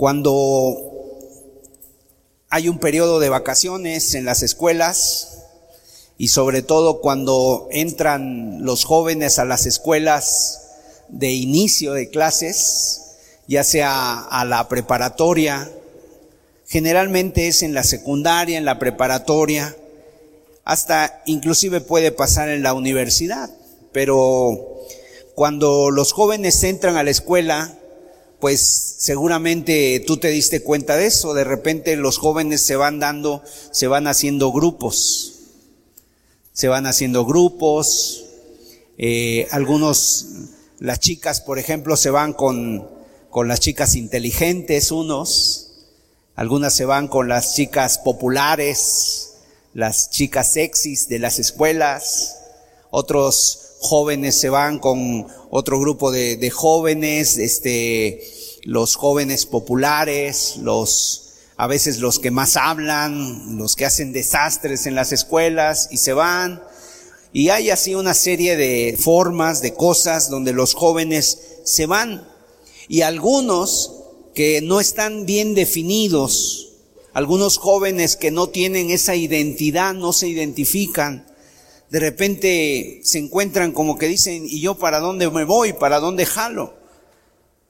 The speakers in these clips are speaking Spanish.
Cuando hay un periodo de vacaciones en las escuelas y sobre todo cuando entran los jóvenes a las escuelas de inicio de clases, ya sea a la preparatoria, generalmente es en la secundaria, en la preparatoria, hasta inclusive puede pasar en la universidad, pero cuando los jóvenes entran a la escuela, pues seguramente tú te diste cuenta de eso, de repente los jóvenes se van dando, se van haciendo grupos, se van haciendo grupos, eh, algunos, las chicas, por ejemplo, se van con, con las chicas inteligentes, unos, algunas se van con las chicas populares, las chicas sexys de las escuelas, otros jóvenes se van con otro grupo de, de jóvenes, este, los jóvenes populares, los, a veces los que más hablan, los que hacen desastres en las escuelas y se van. Y hay así una serie de formas, de cosas donde los jóvenes se van. Y algunos que no están bien definidos, algunos jóvenes que no tienen esa identidad, no se identifican, de repente se encuentran como que dicen, ¿y yo para dónde me voy? ¿Para dónde jalo?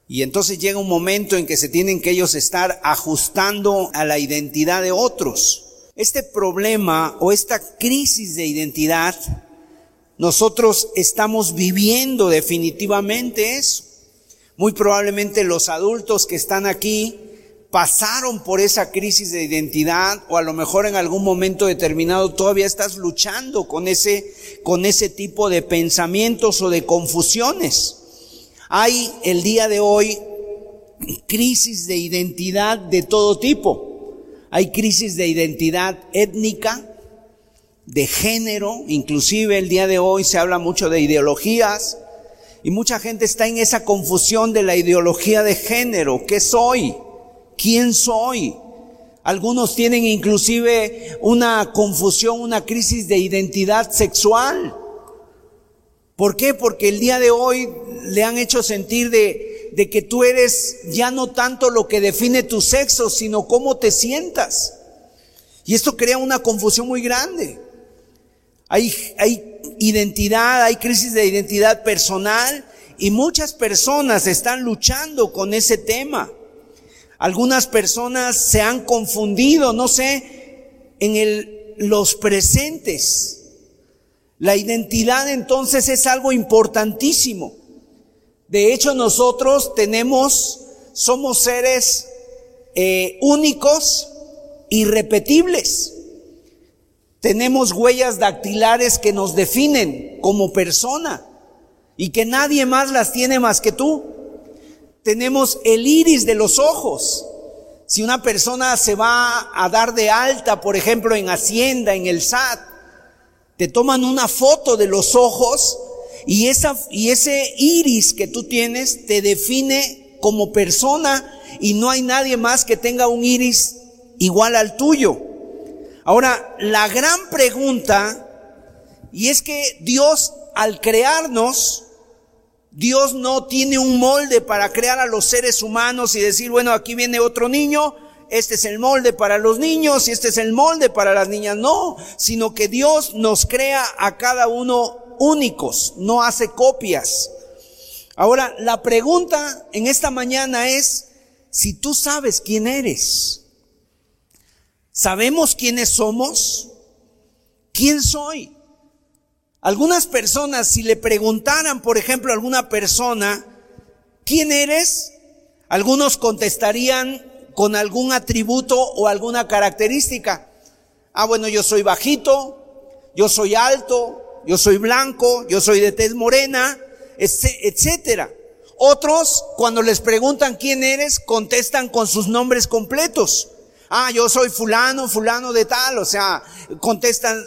Y entonces llega un momento en que se tienen que ellos estar ajustando a la identidad de otros. Este problema o esta crisis de identidad, nosotros estamos viviendo definitivamente eso. Muy probablemente los adultos que están aquí pasaron por esa crisis de identidad o a lo mejor en algún momento determinado todavía estás luchando con ese, con ese tipo de pensamientos o de confusiones. Hay el día de hoy crisis de identidad de todo tipo. Hay crisis de identidad étnica, de género, inclusive el día de hoy se habla mucho de ideologías y mucha gente está en esa confusión de la ideología de género. ¿Qué soy? ¿Quién soy? Algunos tienen inclusive una confusión, una crisis de identidad sexual. ¿Por qué? Porque el día de hoy le han hecho sentir de, de que tú eres ya no tanto lo que define tu sexo, sino cómo te sientas. Y esto crea una confusión muy grande. Hay, hay identidad, hay crisis de identidad personal y muchas personas están luchando con ese tema. Algunas personas se han confundido, no sé, en el, los presentes. La identidad entonces es algo importantísimo. De hecho, nosotros tenemos, somos seres eh, únicos, irrepetibles. Tenemos huellas dactilares que nos definen como persona y que nadie más las tiene más que tú tenemos el iris de los ojos. Si una persona se va a dar de alta, por ejemplo, en Hacienda, en el SAT, te toman una foto de los ojos y, esa, y ese iris que tú tienes te define como persona y no hay nadie más que tenga un iris igual al tuyo. Ahora, la gran pregunta, y es que Dios al crearnos, Dios no tiene un molde para crear a los seres humanos y decir, bueno, aquí viene otro niño, este es el molde para los niños y este es el molde para las niñas. No, sino que Dios nos crea a cada uno únicos, no hace copias. Ahora, la pregunta en esta mañana es, si tú sabes quién eres, ¿sabemos quiénes somos? ¿Quién soy? Algunas personas, si le preguntaran, por ejemplo, a alguna persona, ¿quién eres? Algunos contestarían con algún atributo o alguna característica. Ah, bueno, yo soy bajito, yo soy alto, yo soy blanco, yo soy de tez morena, etcétera. Otros, cuando les preguntan quién eres, contestan con sus nombres completos ah, yo soy fulano, fulano de tal, o sea, contestan,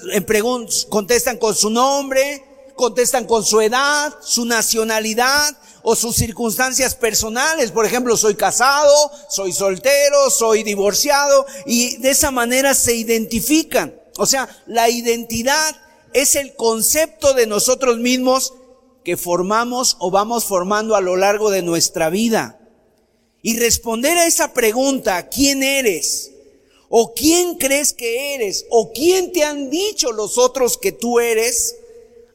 contestan con su nombre, contestan con su edad, su nacionalidad o sus circunstancias personales. Por ejemplo, soy casado, soy soltero, soy divorciado y de esa manera se identifican. O sea, la identidad es el concepto de nosotros mismos que formamos o vamos formando a lo largo de nuestra vida. Y responder a esa pregunta, ¿quién eres? ¿O quién crees que eres? ¿O quién te han dicho los otros que tú eres?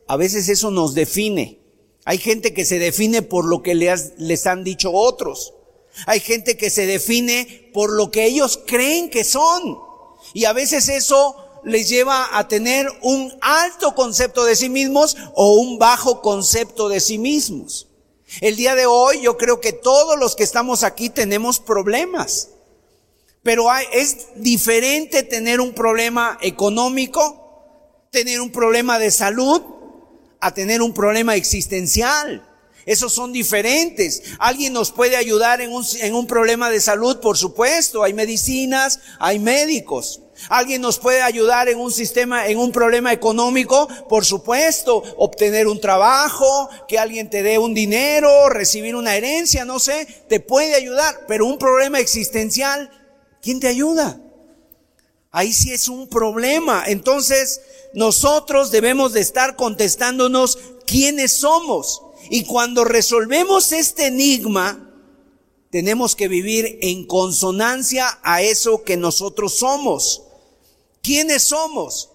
A veces eso nos define. Hay gente que se define por lo que les han dicho otros. Hay gente que se define por lo que ellos creen que son. Y a veces eso les lleva a tener un alto concepto de sí mismos o un bajo concepto de sí mismos. El día de hoy yo creo que todos los que estamos aquí tenemos problemas. Pero es diferente tener un problema económico, tener un problema de salud, a tener un problema existencial. Esos son diferentes. Alguien nos puede ayudar en un, en un problema de salud, por supuesto. Hay medicinas, hay médicos. Alguien nos puede ayudar en un sistema, en un problema económico, por supuesto, obtener un trabajo, que alguien te dé un dinero, recibir una herencia, no sé, te puede ayudar, pero un problema existencial ¿quién te ayuda? Ahí sí es un problema. Entonces, nosotros debemos de estar contestándonos quiénes somos. Y cuando resolvemos este enigma, tenemos que vivir en consonancia a eso que nosotros somos. ¿Quiénes somos?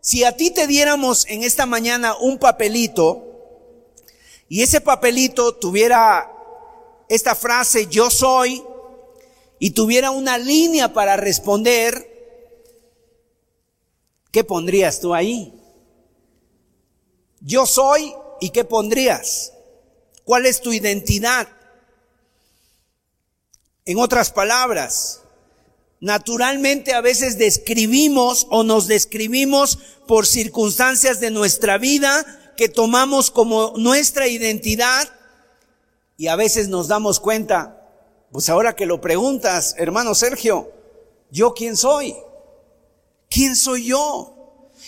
Si a ti te diéramos en esta mañana un papelito y ese papelito tuviera esta frase, yo soy, y tuviera una línea para responder, ¿qué pondrías tú ahí? Yo soy y ¿qué pondrías? ¿Cuál es tu identidad? En otras palabras, naturalmente a veces describimos o nos describimos por circunstancias de nuestra vida que tomamos como nuestra identidad y a veces nos damos cuenta, pues ahora que lo preguntas, hermano Sergio, ¿yo quién soy? ¿Quién soy yo?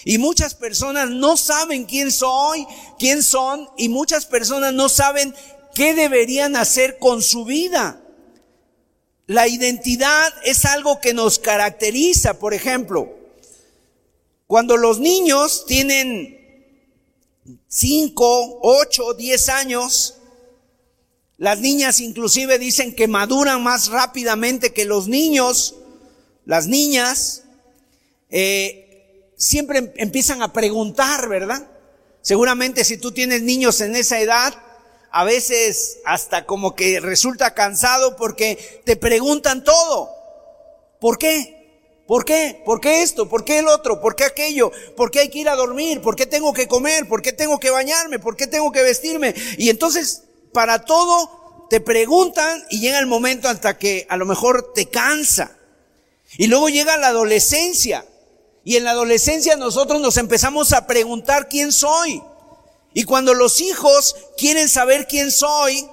Y muchas personas no saben quién soy, quién son, y muchas personas no saben qué deberían hacer con su vida. La identidad es algo que nos caracteriza, por ejemplo, cuando los niños tienen 5, 8, 10 años, las niñas inclusive dicen que maduran más rápidamente que los niños. Las niñas eh, siempre em-, empiezan a preguntar, ¿verdad? Seguramente si tú tienes niños en esa edad, a veces hasta como que resulta cansado porque te preguntan todo. ¿Por qué? ¿Por qué? ¿Por qué esto? ¿Por qué el otro? ¿Por qué aquello? ¿Por qué hay que ir a dormir? ¿Por qué tengo que comer? ¿Por qué tengo que bañarme? ¿Por qué tengo que vestirme? Y entonces para todo te preguntan y llega el momento hasta que a lo mejor te cansa. Y luego llega la adolescencia. Y en la adolescencia nosotros nos empezamos a preguntar quién soy. Y cuando los hijos quieren saber quién soy,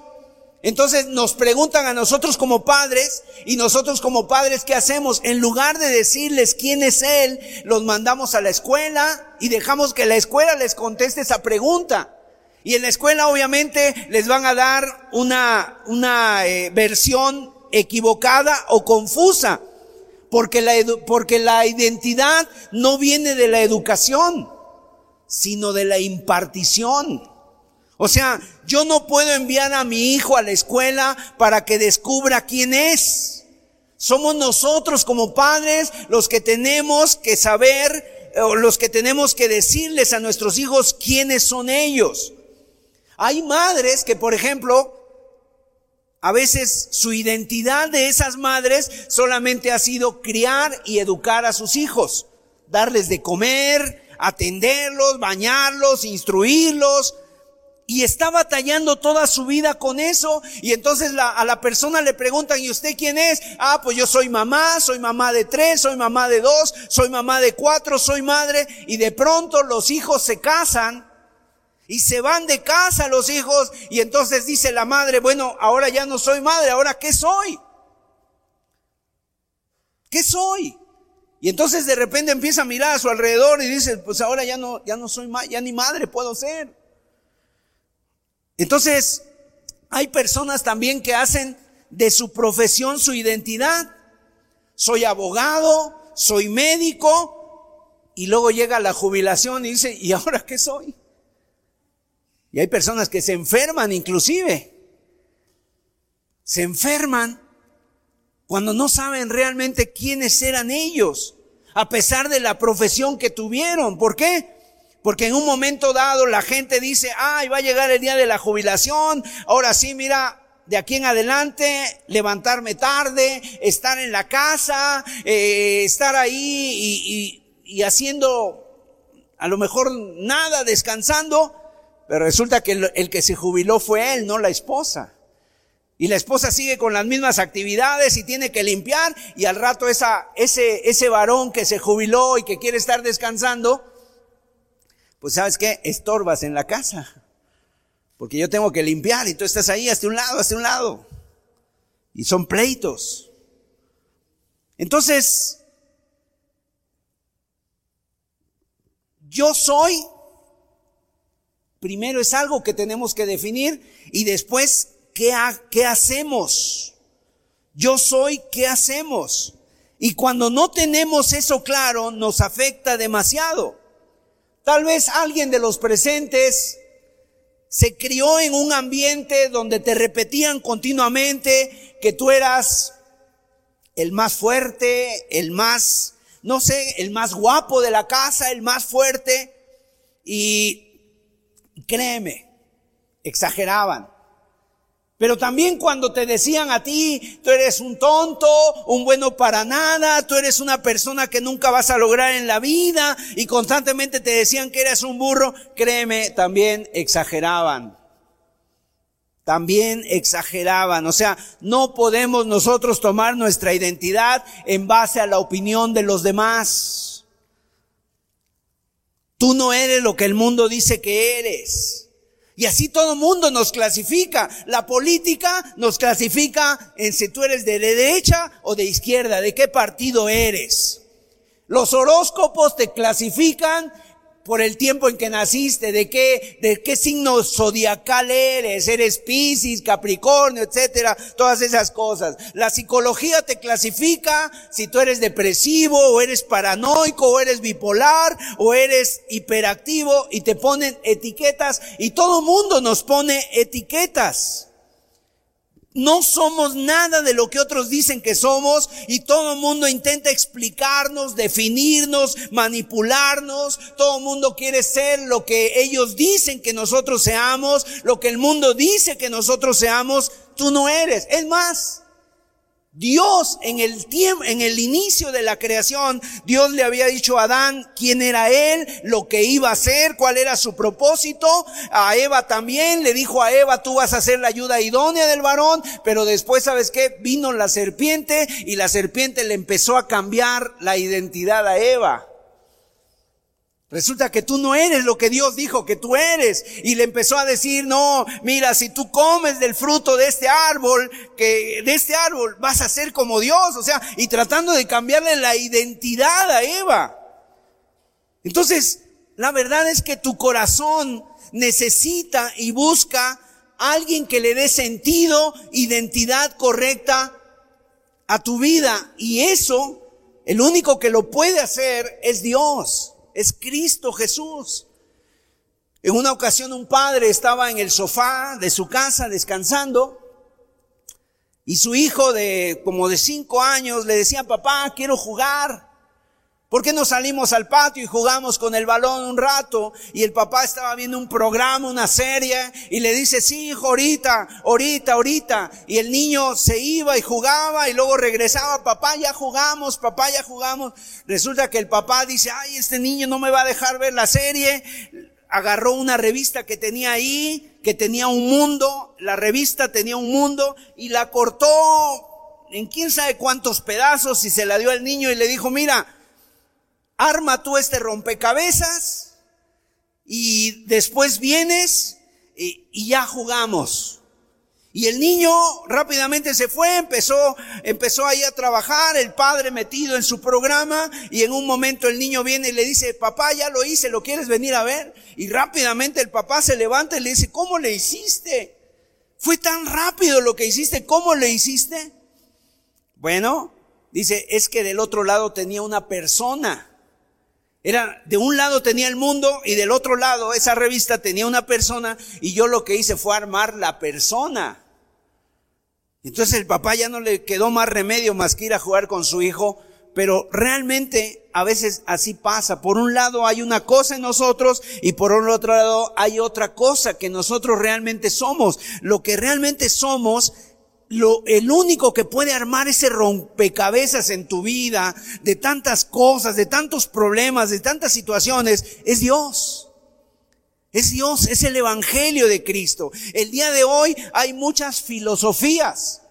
entonces nos preguntan a nosotros como padres y nosotros como padres, ¿qué hacemos? En lugar de decirles quién es Él, los mandamos a la escuela y dejamos que la escuela les conteste esa pregunta. Y en la escuela obviamente les van a dar una, una eh, versión equivocada o confusa, porque la, porque la identidad no viene de la educación, sino de la impartición. O sea, yo no puedo enviar a mi hijo a la escuela para que descubra quién es. Somos nosotros como padres los que tenemos que saber, o los que tenemos que decirles a nuestros hijos quiénes son ellos. Hay madres que, por ejemplo, a veces su identidad de esas madres solamente ha sido criar y educar a sus hijos, darles de comer, atenderlos, bañarlos, instruirlos, y está batallando toda su vida con eso. Y entonces a la persona le preguntan, ¿y usted quién es? Ah, pues yo soy mamá, soy mamá de tres, soy mamá de dos, soy mamá de cuatro, soy madre. Y de pronto los hijos se casan y se van de casa los hijos y entonces dice la madre, bueno, ahora ya no soy madre, ahora ¿qué soy? ¿Qué soy? Y entonces de repente empieza a mirar a su alrededor y dice, pues ahora ya no, ya no soy ya ni madre puedo ser. Entonces, hay personas también que hacen de su profesión su identidad. Soy abogado, soy médico, y luego llega la jubilación y dice, ¿y ahora qué soy? Y hay personas que se enferman inclusive. Se enferman cuando no saben realmente quiénes eran ellos, a pesar de la profesión que tuvieron. ¿Por qué? Porque en un momento dado la gente dice, ay, va a llegar el día de la jubilación, ahora sí, mira, de aquí en adelante, levantarme tarde, estar en la casa, eh, estar ahí y, haciendo a lo mejor nada, descansando, pero resulta que el, que se jubiló fue él, no la esposa. Y la esposa sigue con las mismas actividades y tiene que limpiar y al rato esa, ese, ese varón que se jubiló y que quiere estar descansando, pues sabes qué, estorbas en la casa. Porque yo tengo que limpiar y tú estás ahí hasta un lado, hasta un lado. Y son pleitos. Entonces, yo soy, primero es algo que tenemos que definir y después ¿qué, hacemos? Yo soy, ¿qué hacemos? Y cuando no tenemos eso claro, nos afecta demasiado. Tal vez alguien de los presentes se crió en un ambiente donde te repetían continuamente que tú eras el más fuerte, el más, no sé, el más guapo de la casa, el más fuerte. Y créeme, exageraban. Pero también cuando te decían a ti, tú eres un tonto, un bueno para nada, tú eres una persona que nunca vas a lograr en la vida y constantemente te decían que eres un burro, créeme, también exageraban. También exageraban. O sea, no podemos nosotros tomar nuestra identidad en base a la opinión de los demás. Tú no eres lo que el mundo dice que eres. Y así todo mundo nos clasifica. La política nos clasifica en si tú eres de derecha o de izquierda, de qué partido eres. Los horóscopos te clasifican por el tiempo en que naciste, de qué, de qué signo zodiacal eres, eres Piscis, Capricornio, etcétera, todas esas cosas. La psicología te clasifica si tú eres depresivo, o eres paranoico, o eres bipolar, o eres hiperactivo, y te ponen etiquetas, y todo mundo nos pone etiquetas. No somos nada de lo que otros dicen que somos y todo el mundo intenta explicarnos, definirnos, manipularnos. Todo el mundo quiere ser lo que ellos dicen que nosotros seamos, lo que el mundo dice que nosotros seamos. Tú no eres. Es más, Dios en el tiempo, en el inicio de la creación, Dios le había dicho a Adán quién era él, lo que iba a hacer, cuál era su propósito. A Eva también le dijo a Eva, tú vas a ser la ayuda idónea del varón, pero después, ¿sabes qué? Vino la serpiente y la serpiente le empezó a cambiar la identidad a Eva. Resulta que tú no eres lo que Dios dijo que tú eres. Y le empezó a decir, no, mira, si tú comes del fruto de este árbol, que de este árbol vas a ser como Dios. O sea, y tratando de cambiarle la identidad a Eva. Entonces, la verdad es que tu corazón necesita y busca alguien que le dé sentido, identidad correcta a tu vida. Y eso, el único que lo puede hacer es Dios es Cristo Jesús. En una ocasión un padre estaba en el sofá de su casa descansando y su hijo de como de cinco años le decía, papá, quiero jugar. ¿Por qué no salimos al patio y jugamos con el balón un rato? Y el papá estaba viendo un programa, una serie, y le dice, sí, hijo, ahorita, ahorita, ahorita. Y el niño se iba y jugaba y luego regresaba, papá, ya jugamos, papá, ya jugamos. Resulta que el papá dice, ay, este niño no me va a dejar ver la serie. Agarró una revista que tenía ahí, que tenía un mundo, la revista tenía un mundo, y la cortó en quién sabe cuántos pedazos y se la dio al niño y le dijo, mira, arma tú este rompecabezas y después vienes y, ya jugamos. Y el niño rápidamente se fue, empezó, empezó ahí a trabajar, el padre metido en su programa, y en un momento el niño viene y le dice, papá, ya lo hice, ¿lo quieres venir a ver? Y rápidamente el papá se levanta y le dice, ¿cómo le hiciste? Fue tan rápido lo que hiciste, ¿cómo le hiciste? Bueno, dice, es que del otro lado tenía una persona era, de un lado tenía el mundo y del otro lado esa revista tenía una persona y yo lo que hice fue armar la persona. Entonces el papá ya no le quedó más remedio más que ir a jugar con su hijo, pero realmente a veces así pasa. Por un lado hay una cosa en nosotros y por otro lado hay otra cosa que nosotros realmente somos. Lo que realmente somos lo, el único que puede armar ese rompecabezas en tu vida, de tantas cosas, de tantos problemas, de tantas situaciones, es Dios. Es Dios, es el Evangelio de Cristo. El día de hoy hay muchas filosofías.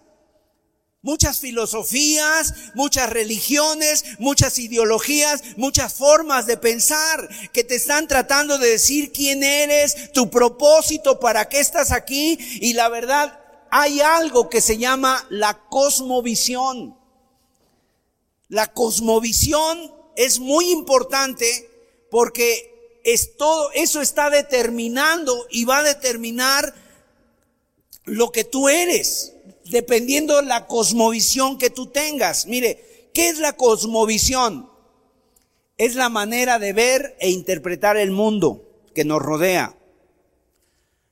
Muchas filosofías, muchas religiones, muchas ideologías, muchas formas de pensar que te están tratando de decir quién eres, tu propósito, para qué estás aquí. Y la verdad, hay algo que se llama la cosmovisión. La cosmovisión es muy importante porque es todo, eso está determinando y va a determinar lo que tú eres, dependiendo de la cosmovisión que tú tengas. Mire, ¿qué es la cosmovisión? Es la manera de ver e interpretar el mundo que nos rodea.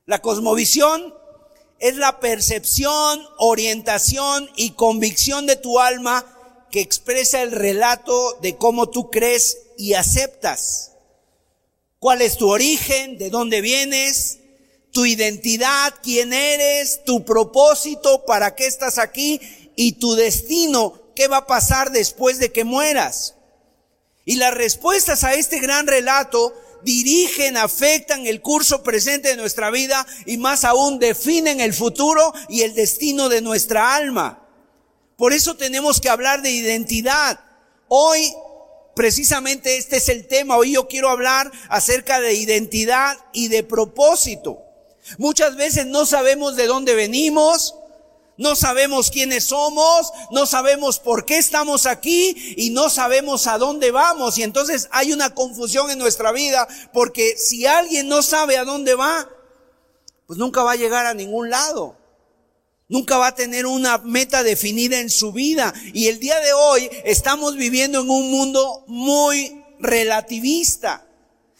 La cosmovisión es la percepción, orientación y convicción de tu alma que expresa el relato de cómo tú crees y aceptas. ¿Cuál es tu origen? ¿De dónde vienes? Tu identidad, quién eres, tu propósito, para qué estás aquí y tu destino, qué va a pasar después de que mueras. Y las respuestas a este gran relato dirigen, afectan el curso presente de nuestra vida y más aún definen el futuro y el destino de nuestra alma. Por eso tenemos que hablar de identidad. Hoy, precisamente este es el tema. Hoy yo quiero hablar acerca de identidad y de propósito. Muchas veces no sabemos de dónde venimos, no sabemos quiénes somos, no sabemos por qué estamos aquí y no sabemos a dónde vamos. Y entonces hay una confusión en nuestra vida porque si alguien no sabe a dónde va, pues nunca va a llegar a ningún lado. Nunca va a tener una meta definida en su vida. Y el día de hoy estamos viviendo en un mundo muy relativista.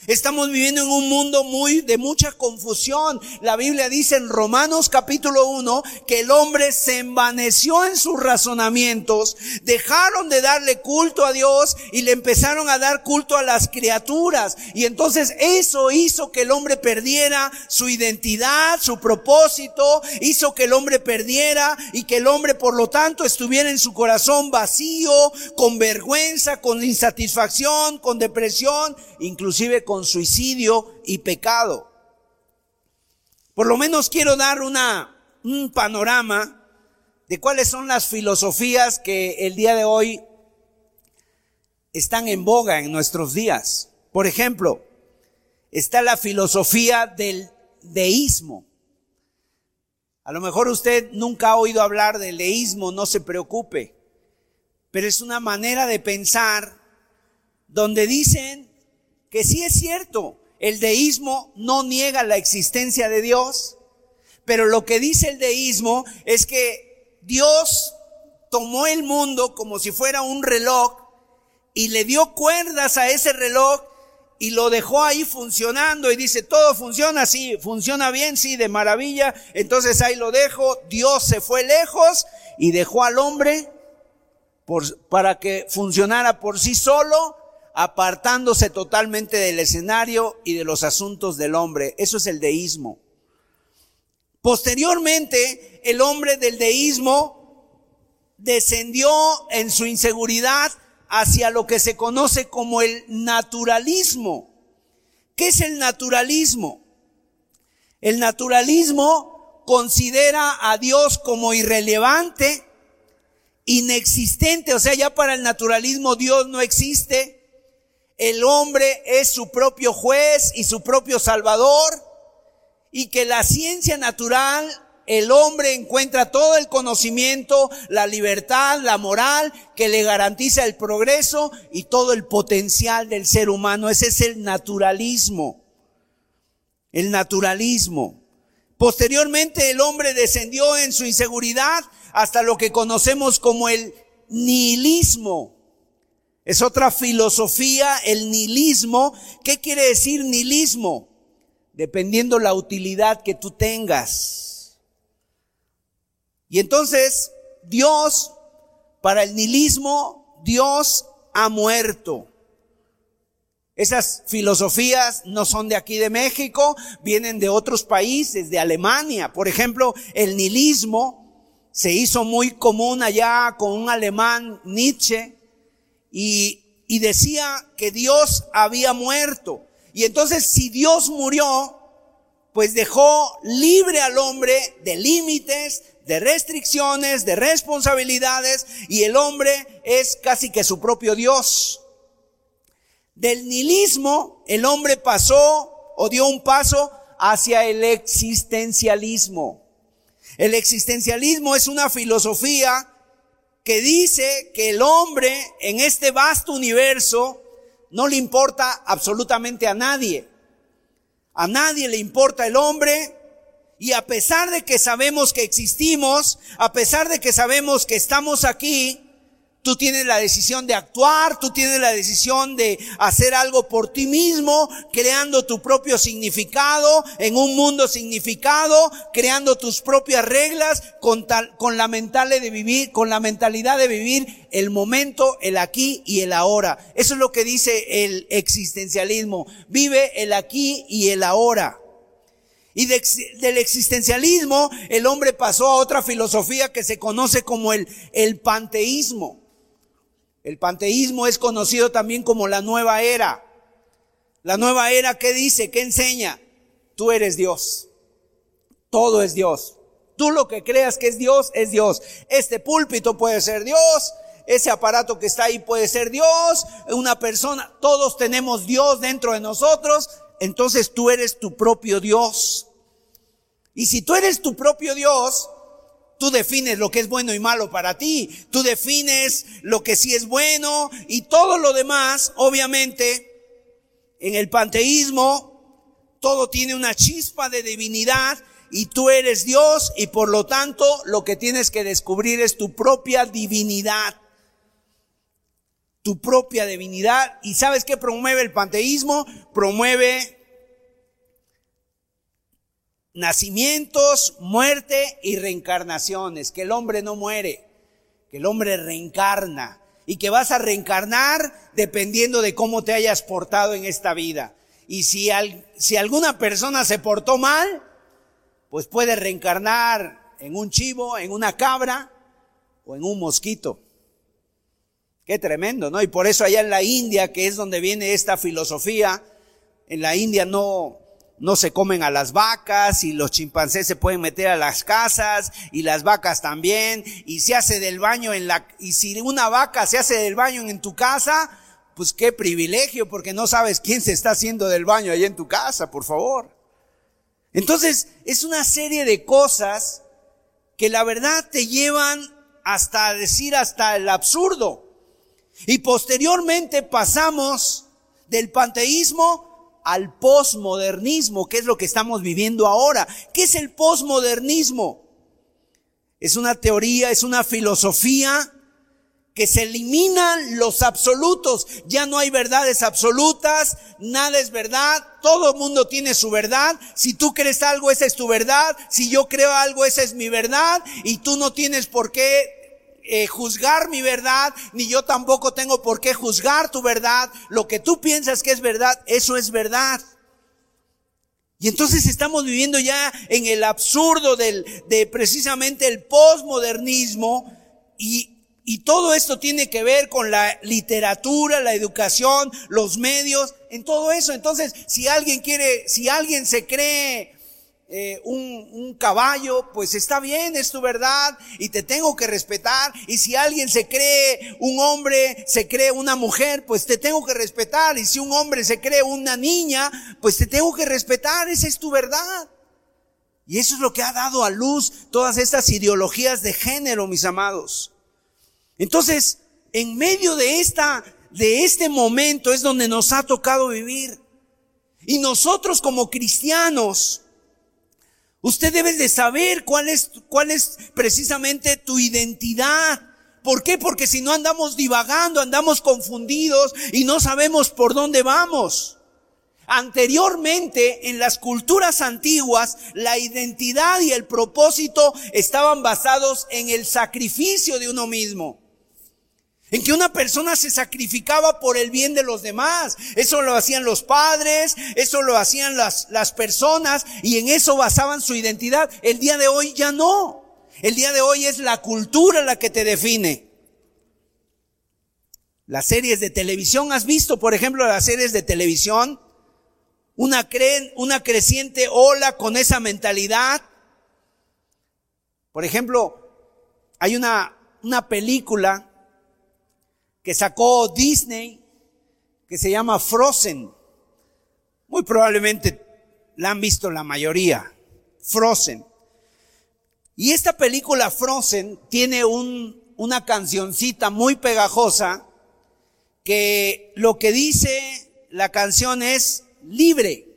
Estamos viviendo en un mundo muy de mucha confusión. La Biblia dice en Romanos capítulo 1 que el hombre se envaneció en sus razonamientos, dejaron de darle culto a Dios y le empezaron a dar culto a las criaturas. Y entonces eso hizo que el hombre perdiera su identidad, su propósito, hizo que el hombre perdiera y que el hombre por lo tanto estuviera en su corazón vacío, con vergüenza, con insatisfacción, con depresión, inclusive con suicidio y pecado. Por lo menos quiero dar una, un panorama de cuáles son las filosofías que el día de hoy están en boga en nuestros días. Por ejemplo, está la filosofía del deísmo. A lo mejor usted nunca ha oído hablar del deísmo, no se preocupe, pero es una manera de pensar donde dicen que sí es cierto, el deísmo no niega la existencia de Dios, pero lo que dice el deísmo es que Dios tomó el mundo como si fuera un reloj y le dio cuerdas a ese reloj y lo dejó ahí funcionando y dice, todo funciona así, funciona bien, sí, de maravilla, entonces ahí lo dejo, Dios se fue lejos y dejó al hombre por, para que funcionara por sí solo apartándose totalmente del escenario y de los asuntos del hombre. Eso es el deísmo. Posteriormente, el hombre del deísmo descendió en su inseguridad hacia lo que se conoce como el naturalismo. ¿Qué es el naturalismo? El naturalismo considera a Dios como irrelevante, inexistente, o sea, ya para el naturalismo Dios no existe, el hombre es su propio juez y su propio salvador y que la ciencia natural, el hombre encuentra todo el conocimiento, la libertad, la moral que le garantiza el progreso y todo el potencial del ser humano. Ese es el naturalismo. El naturalismo. Posteriormente el hombre descendió en su inseguridad hasta lo que conocemos como el nihilismo. Es otra filosofía, el nihilismo. ¿Qué quiere decir nihilismo? Dependiendo la utilidad que tú tengas. Y entonces Dios, para el nihilismo, Dios ha muerto. Esas filosofías no son de aquí de México, vienen de otros países, de Alemania. Por ejemplo, el nihilismo se hizo muy común allá con un alemán Nietzsche y, y decía que Dios había muerto. Y entonces si Dios murió, pues dejó libre al hombre de límites, de restricciones, de responsabilidades, y el hombre es casi que su propio Dios. Del nihilismo, el hombre pasó o dio un paso hacia el existencialismo. El existencialismo es una filosofía que dice que el hombre en este vasto universo no le importa absolutamente a nadie. A nadie le importa el hombre y a pesar de que sabemos que existimos, a pesar de que sabemos que estamos aquí, Tú tienes la decisión de actuar, tú tienes la decisión de hacer algo por ti mismo, creando tu propio significado en un mundo significado, creando tus propias reglas con, tal, con la mentalidad de vivir, con la mentalidad de vivir el momento, el aquí y el ahora. Eso es lo que dice el existencialismo. Vive el aquí y el ahora. Y del existencialismo, el hombre pasó a otra filosofía que se conoce como el, el panteísmo. El panteísmo es conocido también como la nueva era. La nueva era, ¿qué dice? ¿Qué enseña? Tú eres Dios. Todo es Dios. Tú lo que creas que es Dios, es Dios. Este púlpito puede ser Dios. Ese aparato que está ahí puede ser Dios. Una persona, todos tenemos Dios dentro de nosotros. Entonces tú eres tu propio Dios. Y si tú eres tu propio Dios, Tú defines lo que es bueno y malo para ti. Tú defines lo que sí es bueno y todo lo demás, obviamente, en el panteísmo, todo tiene una chispa de divinidad y tú eres Dios y por lo tanto lo que tienes que descubrir es tu propia divinidad. Tu propia divinidad. ¿Y sabes qué promueve el panteísmo? Promueve nacimientos, muerte y reencarnaciones, que el hombre no muere, que el hombre reencarna y que vas a reencarnar dependiendo de cómo te hayas portado en esta vida. Y si, si alguna persona se portó mal, pues puede reencarnar en un chivo, en una cabra o en un mosquito. Qué tremendo, ¿no? Y por eso allá en la India, que es donde viene esta filosofía, en la India no, no se comen a las vacas y los chimpancés se pueden meter a las casas y las vacas también y se hace del baño en la y si una vaca se hace del baño en tu casa, pues qué privilegio porque no sabes quién se está haciendo del baño ahí en tu casa, por favor. Entonces, es una serie de cosas que la verdad te llevan hasta decir hasta el absurdo. Y posteriormente pasamos del panteísmo al posmodernismo, que es lo que estamos viviendo ahora. ¿Qué es el posmodernismo? Es una teoría, es una filosofía que se eliminan los absolutos. Ya no hay verdades absolutas, nada es verdad, todo el mundo tiene su verdad. Si tú crees algo, esa es tu verdad. Si yo creo algo, esa es mi verdad. Y tú no tienes por qué eh, juzgar mi verdad, ni yo tampoco tengo por qué juzgar tu verdad. Lo que tú piensas que es verdad, eso es verdad. Y entonces estamos viviendo ya en el absurdo del, de precisamente el posmodernismo y, y todo esto tiene que ver con la literatura, la educación, los medios, en todo eso. Entonces, si alguien quiere, si alguien se cree eh, un, un, caballo, pues está bien, es tu verdad y te tengo que respetar. Y si alguien se cree un hombre, se cree una mujer, pues te tengo que respetar. Y si un hombre se cree una niña, pues te tengo que respetar, esa es tu verdad. Y eso es lo que ha dado a luz todas estas ideologías de género, mis amados. Entonces, en medio de esta, de este momento es donde nos ha tocado vivir. Y nosotros como cristianos, Usted debe de saber cuál es, cuál es precisamente tu identidad. ¿Por qué? Porque si no andamos divagando, andamos confundidos y no sabemos por dónde vamos. Anteriormente, en las culturas antiguas, la identidad y el propósito estaban basados en el sacrificio de uno mismo. En que una persona se sacrificaba por el bien de los demás. Eso lo hacían los padres, eso lo hacían las, las personas y en eso basaban su identidad. El día de hoy ya no. El día de hoy es la cultura la que te define. Las series de televisión, ¿has visto, por ejemplo, las series de televisión? Una, cre una creciente ola con esa mentalidad. Por ejemplo, hay una, una película que sacó Disney que se llama Frozen. Muy probablemente la han visto la mayoría. Frozen. Y esta película Frozen tiene un, una cancioncita muy pegajosa que lo que dice la canción es libre.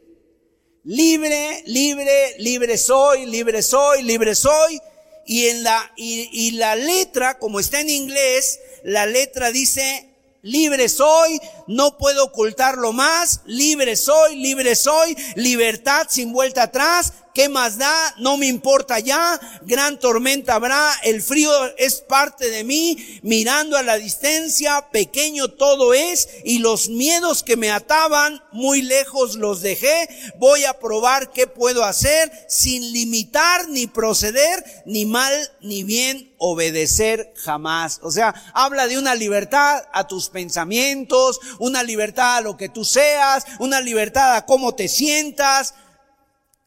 Libre, libre, libre soy, libre soy, libre soy. Y en la, y, y la letra, como está en inglés, la letra dice, libre soy, no puedo ocultarlo más, libre soy, libre soy, libertad sin vuelta atrás, ¿Qué más da? No me importa ya. Gran tormenta habrá. El frío es parte de mí. Mirando a la distancia, pequeño todo es. Y los miedos que me ataban, muy lejos los dejé. Voy a probar qué puedo hacer sin limitar ni proceder, ni mal ni bien obedecer jamás. O sea, habla de una libertad a tus pensamientos, una libertad a lo que tú seas, una libertad a cómo te sientas,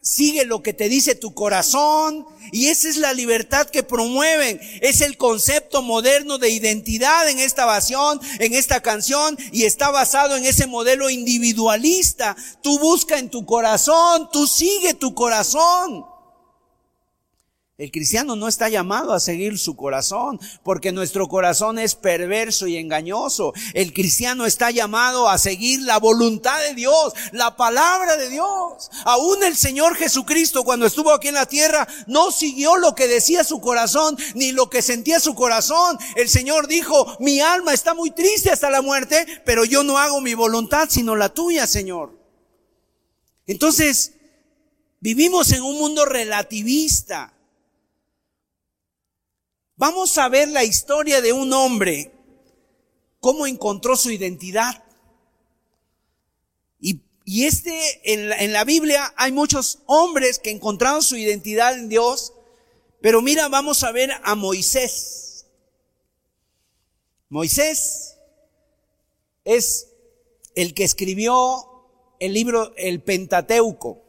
Sigue lo que te dice tu corazón. Y esa es la libertad que promueven. Es el concepto moderno de identidad en esta pasión, en esta canción. Y está basado en ese modelo individualista. Tú busca en tu corazón. Tú sigue tu corazón. El cristiano no está llamado a seguir su corazón, porque nuestro corazón es perverso y engañoso. El cristiano está llamado a seguir la voluntad de Dios, la palabra de Dios. Aún el Señor Jesucristo, cuando estuvo aquí en la tierra, no siguió lo que decía su corazón, ni lo que sentía su corazón. El Señor dijo, mi alma está muy triste hasta la muerte, pero yo no hago mi voluntad, sino la tuya, Señor. Entonces, vivimos en un mundo relativista Vamos a ver la historia de un hombre, cómo encontró su identidad. Y, este, en la Biblia hay muchos hombres que encontraron su identidad en Dios, pero mira, vamos a ver a Moisés. Moisés es el que escribió el libro, el Pentateuco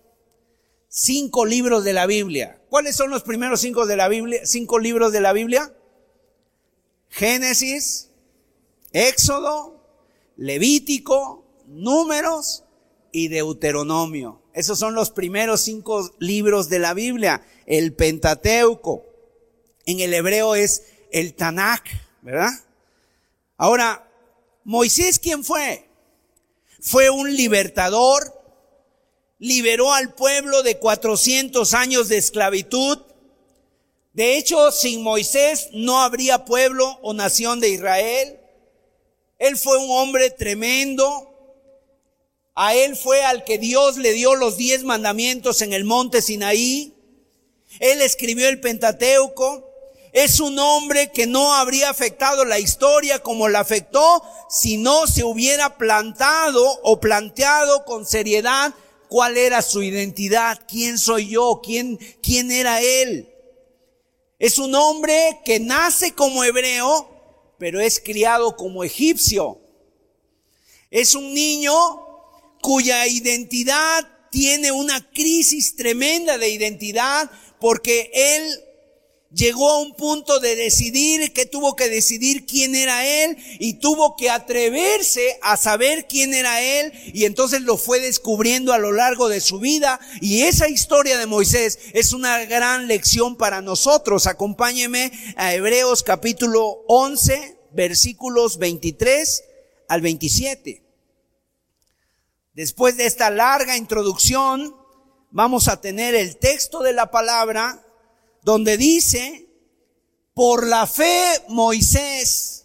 cinco libros de la Biblia. ¿Cuáles son los primeros cinco de la Biblia? Cinco libros de la Biblia. Génesis, Éxodo, Levítico, Números y Deuteronomio. Esos son los primeros cinco libros de la Biblia. El Pentateuco. En el hebreo es el Tanakh, ¿verdad? Ahora, Moisés, ¿quién fue? Fue un libertador, liberó al pueblo de 400 años de esclavitud. De hecho, sin Moisés no habría pueblo o nación de Israel. Él fue un hombre tremendo. A él fue al que Dios le dio los diez mandamientos en el monte Sinaí. Él escribió el Pentateuco. Es un hombre que no habría afectado la historia como la afectó si no se hubiera plantado o planteado con seriedad cuál era su identidad, quién soy yo, quién, quién era él. Es un hombre que nace como hebreo, pero es criado como egipcio. Es un niño cuya identidad tiene una crisis tremenda de identidad porque él llegó a un punto de decidir que tuvo que decidir quién era él y tuvo que atreverse a saber quién era él y entonces lo fue descubriendo a lo largo de su vida y esa historia de Moisés es una gran lección para nosotros. Acompáñeme a Hebreos capítulo 11 versículos 23 al 27. Después de esta larga introducción, vamos a tener el texto de la palabra donde dice, por la fe Moisés,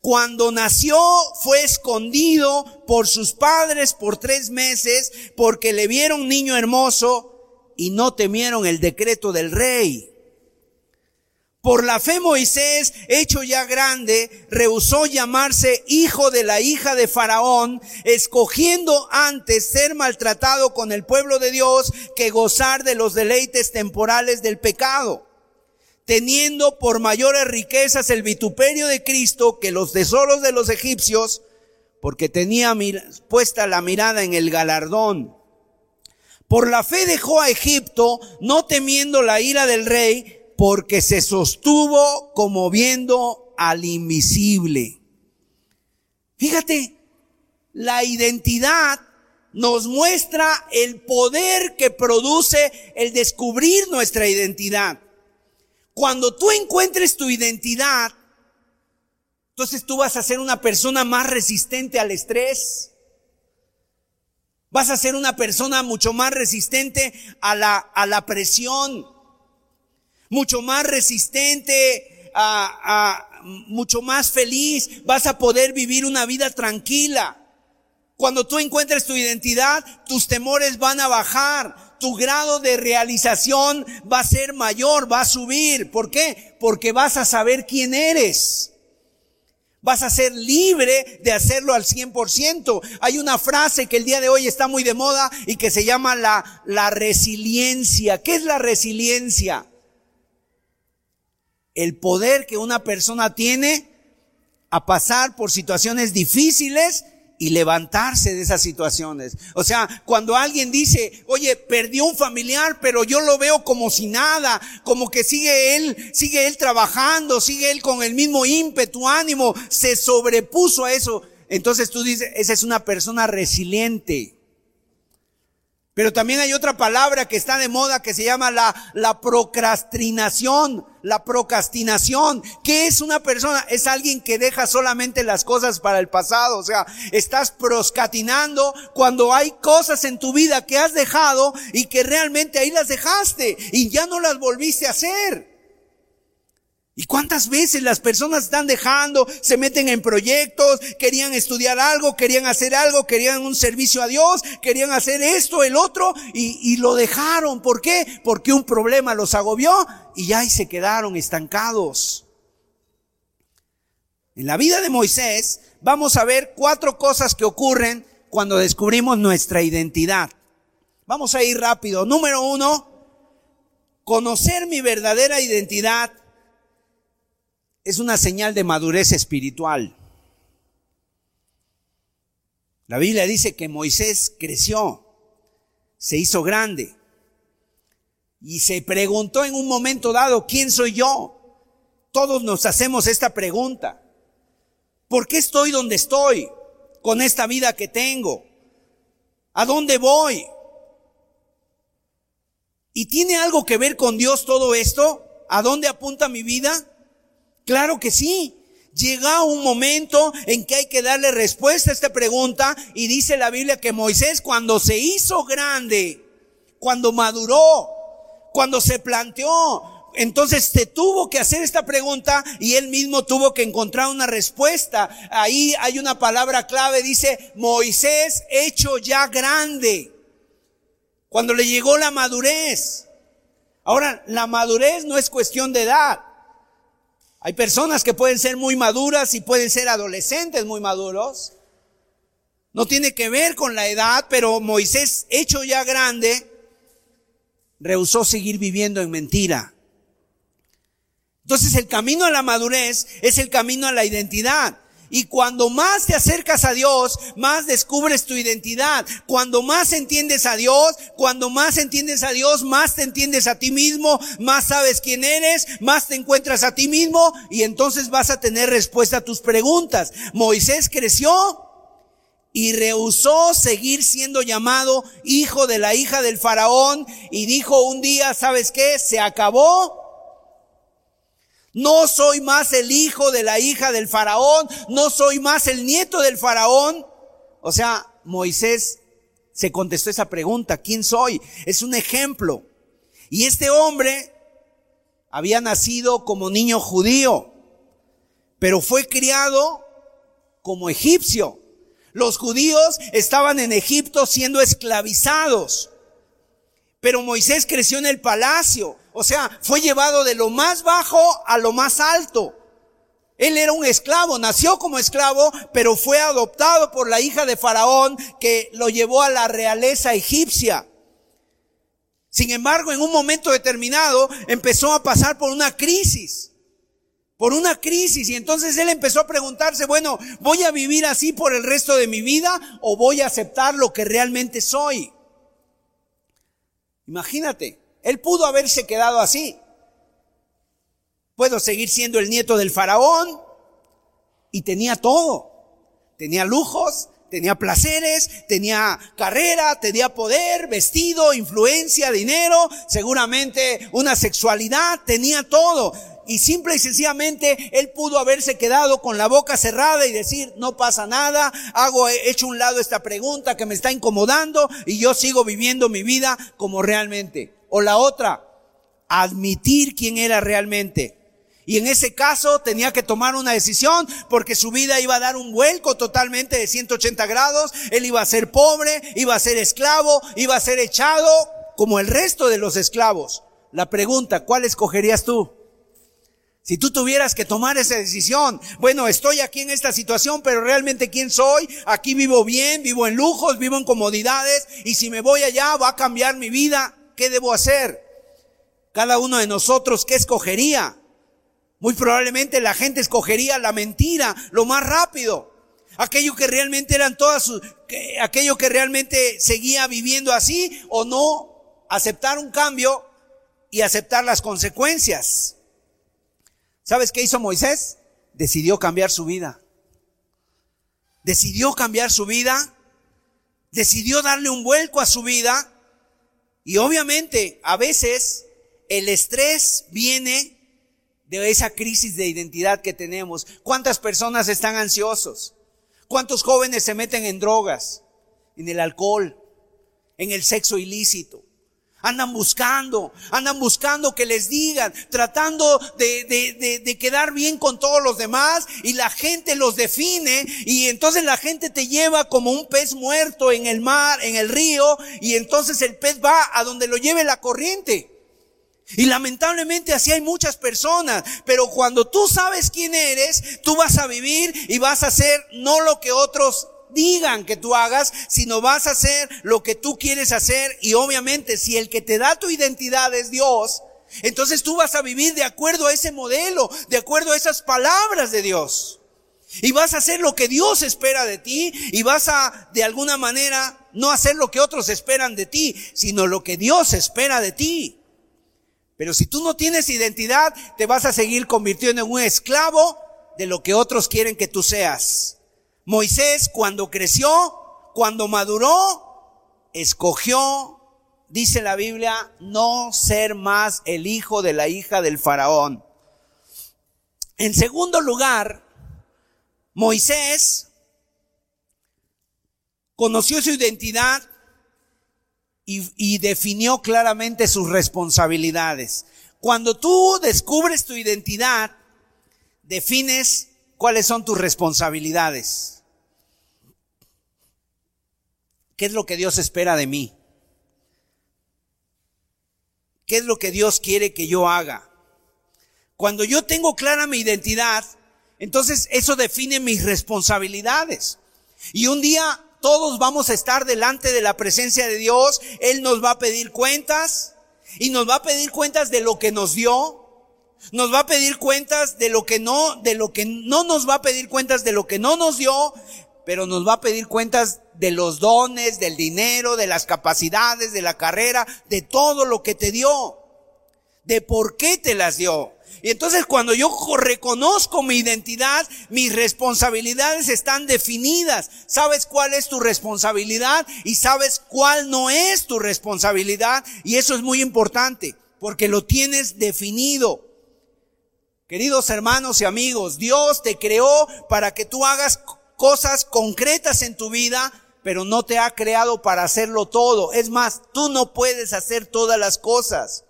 Cuando nació fue escondido por sus padres por tres meses porque le vieron niño hermoso y no temieron el decreto del rey. Por la fe Moisés, hecho ya grande, rehusó llamarse hijo de la hija de Faraón, escogiendo antes ser maltratado con el pueblo de Dios que gozar de los deleites temporales del pecado, teniendo por mayores riquezas el vituperio de Cristo que los tesoros de los egipcios, porque tenía puesta la mirada en el galardón. Por la fe dejó a Egipto, no temiendo la ira del rey, porque se sostuvo como viendo al invisible. Fíjate, la identidad nos muestra el poder que produce el descubrir nuestra identidad. Cuando tú encuentres tu identidad, entonces tú vas a ser una persona más resistente al estrés. Vas a ser una persona mucho más resistente a la, a la presión mucho más resistente, a, mucho más feliz, vas a poder vivir una vida tranquila. Cuando tú encuentres tu identidad, tus temores van a bajar, tu grado de realización va a ser mayor, va a subir. ¿Por qué? Porque vas a saber quién eres. Vas a ser libre de hacerlo al 100%. Hay una frase que el día de hoy está muy de moda y que se llama la, la resiliencia. ¿Qué es la resiliencia? El poder que una persona tiene a pasar por situaciones difíciles y levantarse de esas situaciones. O sea, cuando alguien dice, oye, perdió un familiar, pero yo lo veo como si nada, como que sigue él, sigue él trabajando, sigue él con el mismo ímpetu, ánimo, se sobrepuso a eso. Entonces tú dices, esa es una persona resiliente. Pero también hay otra palabra que está de moda que se llama la, la procrastinación, la procrastinación. ¿Qué es una persona? Es alguien que deja solamente las cosas para el pasado. O sea, estás proscatinando cuando hay cosas en tu vida que has dejado y que realmente ahí las dejaste y ya no las volviste a hacer. ¿Y cuántas veces las personas están dejando, se meten en proyectos, querían estudiar algo, querían hacer algo, querían un servicio a Dios, querían hacer esto, el otro, y, y lo dejaron? ¿Por qué? Porque un problema los agobió y ahí se quedaron estancados. En la vida de Moisés vamos a ver cuatro cosas que ocurren cuando descubrimos nuestra identidad. Vamos a ir rápido. Número uno, conocer mi verdadera identidad es una señal de madurez espiritual. La Biblia dice que Moisés creció, se hizo grande y se preguntó en un momento dado, ¿quién soy yo? Todos nos hacemos esta pregunta. ¿Por qué estoy donde estoy con esta vida que tengo? ¿A dónde voy? ¿Y tiene algo que ver con Dios todo esto? ¿A dónde apunta mi vida? Claro que sí. Llega un momento en que hay que darle respuesta a esta pregunta y dice la Biblia que Moisés cuando se hizo grande, cuando maduró, cuando se planteó, entonces se tuvo que hacer esta pregunta y él mismo tuvo que encontrar una respuesta. Ahí hay una palabra clave, dice Moisés hecho ya grande. Cuando le llegó la madurez. Ahora, la madurez no es cuestión de edad. Hay personas que pueden ser muy maduras y pueden ser adolescentes muy maduros. No tiene que ver con la edad, pero Moisés, hecho ya grande, rehusó seguir viviendo en mentira. Entonces el camino a la madurez es el camino a la identidad. Y cuando más te acercas a Dios, más descubres tu identidad. Cuando más entiendes a Dios, cuando más entiendes a Dios, más te entiendes a ti mismo, más sabes quién eres, más te encuentras a ti mismo y entonces vas a tener respuesta a tus preguntas. Moisés creció y rehusó seguir siendo llamado hijo de la hija del faraón y dijo un día, ¿sabes qué? Se acabó no soy más el hijo de la hija del faraón, no soy más el nieto del faraón. O sea, Moisés se contestó esa pregunta, ¿quién soy? Es un ejemplo. Y este hombre había nacido como niño judío, pero fue criado como egipcio. Los judíos estaban en Egipto siendo esclavizados. Pero Moisés creció en el palacio. O sea, fue llevado de lo más bajo a lo más alto. Él era un esclavo, nació como esclavo, pero fue adoptado por la hija de Faraón que lo llevó a la realeza egipcia. Sin embargo, en un momento determinado empezó a pasar por una crisis, por una crisis, y entonces él empezó a preguntarse, bueno, ¿voy a vivir así por el resto de mi vida o voy a aceptar lo que realmente soy? Imagínate, él pudo haberse quedado así. Puedo seguir siendo el nieto del faraón y tenía todo. Tenía lujos, tenía placeres, tenía carrera, tenía poder, vestido, influencia, dinero, seguramente una sexualidad, tenía todo. Y simple y sencillamente él pudo haberse quedado con la boca cerrada y decir, no pasa nada, hago, he hecho un lado esta pregunta que me está incomodando y yo sigo viviendo mi vida como realmente. O la otra, admitir quién era realmente. Y en ese caso tenía que tomar una decisión porque su vida iba a dar un vuelco totalmente de 180 grados. Él iba a ser pobre, iba a ser esclavo, iba a ser echado como el resto de los esclavos. La pregunta, ¿cuál escogerías tú? Si tú tuvieras que tomar esa decisión, bueno, estoy aquí en esta situación, pero realmente quién soy, aquí vivo bien, vivo en lujos, vivo en comodidades, y si me voy allá va a cambiar mi vida, ¿qué debo hacer? Cada uno de nosotros, ¿qué escogería? Muy probablemente la gente escogería la mentira lo más rápido. Aquello que realmente eran todas sus, aquello que realmente seguía viviendo así o no aceptar un cambio y aceptar las consecuencias. ¿Sabes qué hizo Moisés? Decidió cambiar su vida. Decidió cambiar su vida. Decidió darle un vuelco a su vida. Y obviamente a veces el estrés viene de esa crisis de identidad que tenemos. ¿Cuántas personas están ansiosos? ¿Cuántos jóvenes se meten en drogas, en el alcohol, en el sexo ilícito? Andan buscando, andan buscando que les digan, tratando de, de, de, quedar bien con todos los demás y la gente los define y entonces la gente te lleva como un pez muerto en el mar, en el río y entonces el pez va a donde lo lleve la corriente. Y lamentablemente así hay muchas personas, pero cuando tú sabes quién eres, tú vas a vivir y vas a hacer no lo que otros digan que tú hagas, sino vas a hacer lo que tú quieres hacer y obviamente si el que te da tu identidad es Dios, entonces tú vas a vivir de acuerdo a ese modelo, de acuerdo a esas palabras de Dios. Y vas a hacer lo que Dios espera de ti y vas a, de alguna manera, no hacer lo que otros esperan de ti, sino lo que Dios espera de ti. Pero si tú no tienes identidad, te vas a seguir convirtiendo en un esclavo de lo que otros quieren que tú seas. Moisés cuando creció, cuando maduró, escogió, dice la Biblia, no ser más el hijo de la hija del faraón. En segundo lugar, Moisés conoció su identidad y, definió claramente sus responsabilidades. Cuando tú descubres tu identidad, defines cuáles son tus responsabilidades. ¿Qué es lo que Dios espera de mí? ¿Qué es lo que Dios quiere que yo haga? Cuando yo tengo clara mi identidad, entonces eso define mis responsabilidades. Y un día todos vamos a estar delante de la presencia de Dios. Él nos va a pedir cuentas y nos va a pedir cuentas de lo que nos dio. Nos va a pedir cuentas de lo que no, de lo que no nos va a pedir cuentas de lo que no nos dio, pero nos va a pedir cuentas de los dones, del dinero, de las capacidades, de la carrera, de todo lo que te dio, de por qué te las dio. Y entonces cuando yo reconozco mi identidad, mis responsabilidades están definidas. Sabes cuál es tu responsabilidad y sabes cuál no es tu responsabilidad. Y eso es muy importante porque lo tienes definido. Queridos hermanos y amigos, Dios te creó para que tú hagas cosas concretas en tu vida, pero no te ha creado para hacerlo todo. Es más, tú no puedes hacer todas las cosas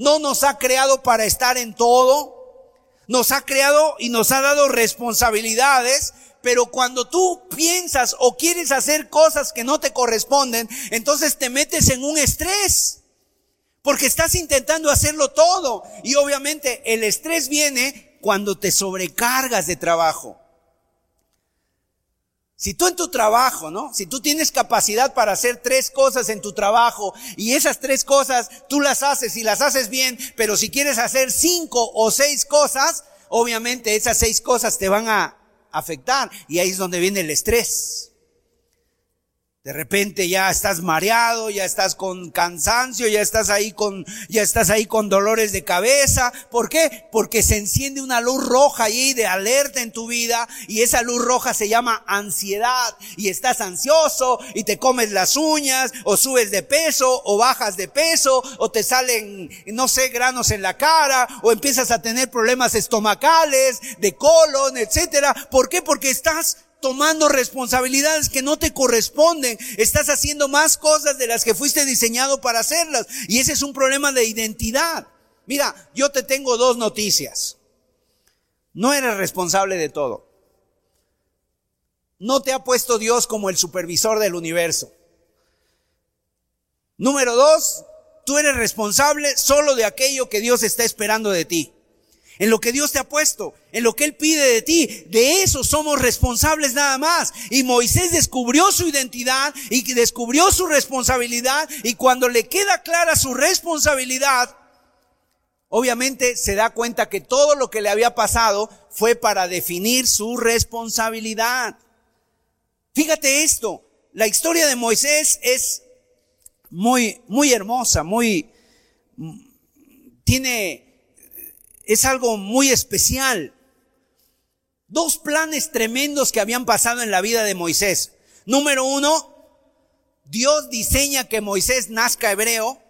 no nos ha creado para estar en todo, nos ha creado y nos ha dado responsabilidades, pero cuando tú piensas o quieres hacer cosas que no te corresponden, entonces te metes en un estrés. Porque estás intentando hacerlo todo. Y obviamente el estrés viene cuando te sobrecargas de trabajo. Si tú en tu trabajo, ¿no? Si tú tienes capacidad para hacer tres cosas en tu trabajo y esas tres cosas tú las haces y las haces bien, pero si quieres hacer cinco o seis cosas, obviamente esas seis cosas te van a afectar y ahí es donde viene el estrés. De repente ya estás mareado, ya estás con cansancio, ya estás ahí con, ya estás ahí con dolores de cabeza. ¿Por qué? Porque se enciende una luz roja ahí de alerta en tu vida y esa luz roja se llama ansiedad y estás ansioso y te comes las uñas o subes de peso o bajas de peso o te salen, no sé, granos en la cara o empiezas a tener problemas estomacales, de colon, etcétera. ¿Por qué? Porque estás tomando responsabilidades que no te corresponden. Estás haciendo más cosas de las que fuiste diseñado para hacerlas. Y ese es un problema de identidad. Mira, yo te tengo dos noticias. No eres responsable de todo. No te ha puesto Dios como el supervisor del universo. Número dos, tú eres responsable solo de aquello que Dios está esperando de ti en lo que Dios te ha puesto, en lo que Él pide de ti. De eso somos responsables nada más. Y Moisés descubrió su identidad y descubrió su responsabilidad y cuando le queda clara su responsabilidad, obviamente se da cuenta que todo lo que le había pasado fue para definir su responsabilidad. Fíjate esto, la historia de Moisés es muy, muy hermosa, muy, tiene es algo muy especial. Dos planes tremendos que habían pasado en la vida de Moisés. Número uno, Dios diseña que Moisés nazca hebreo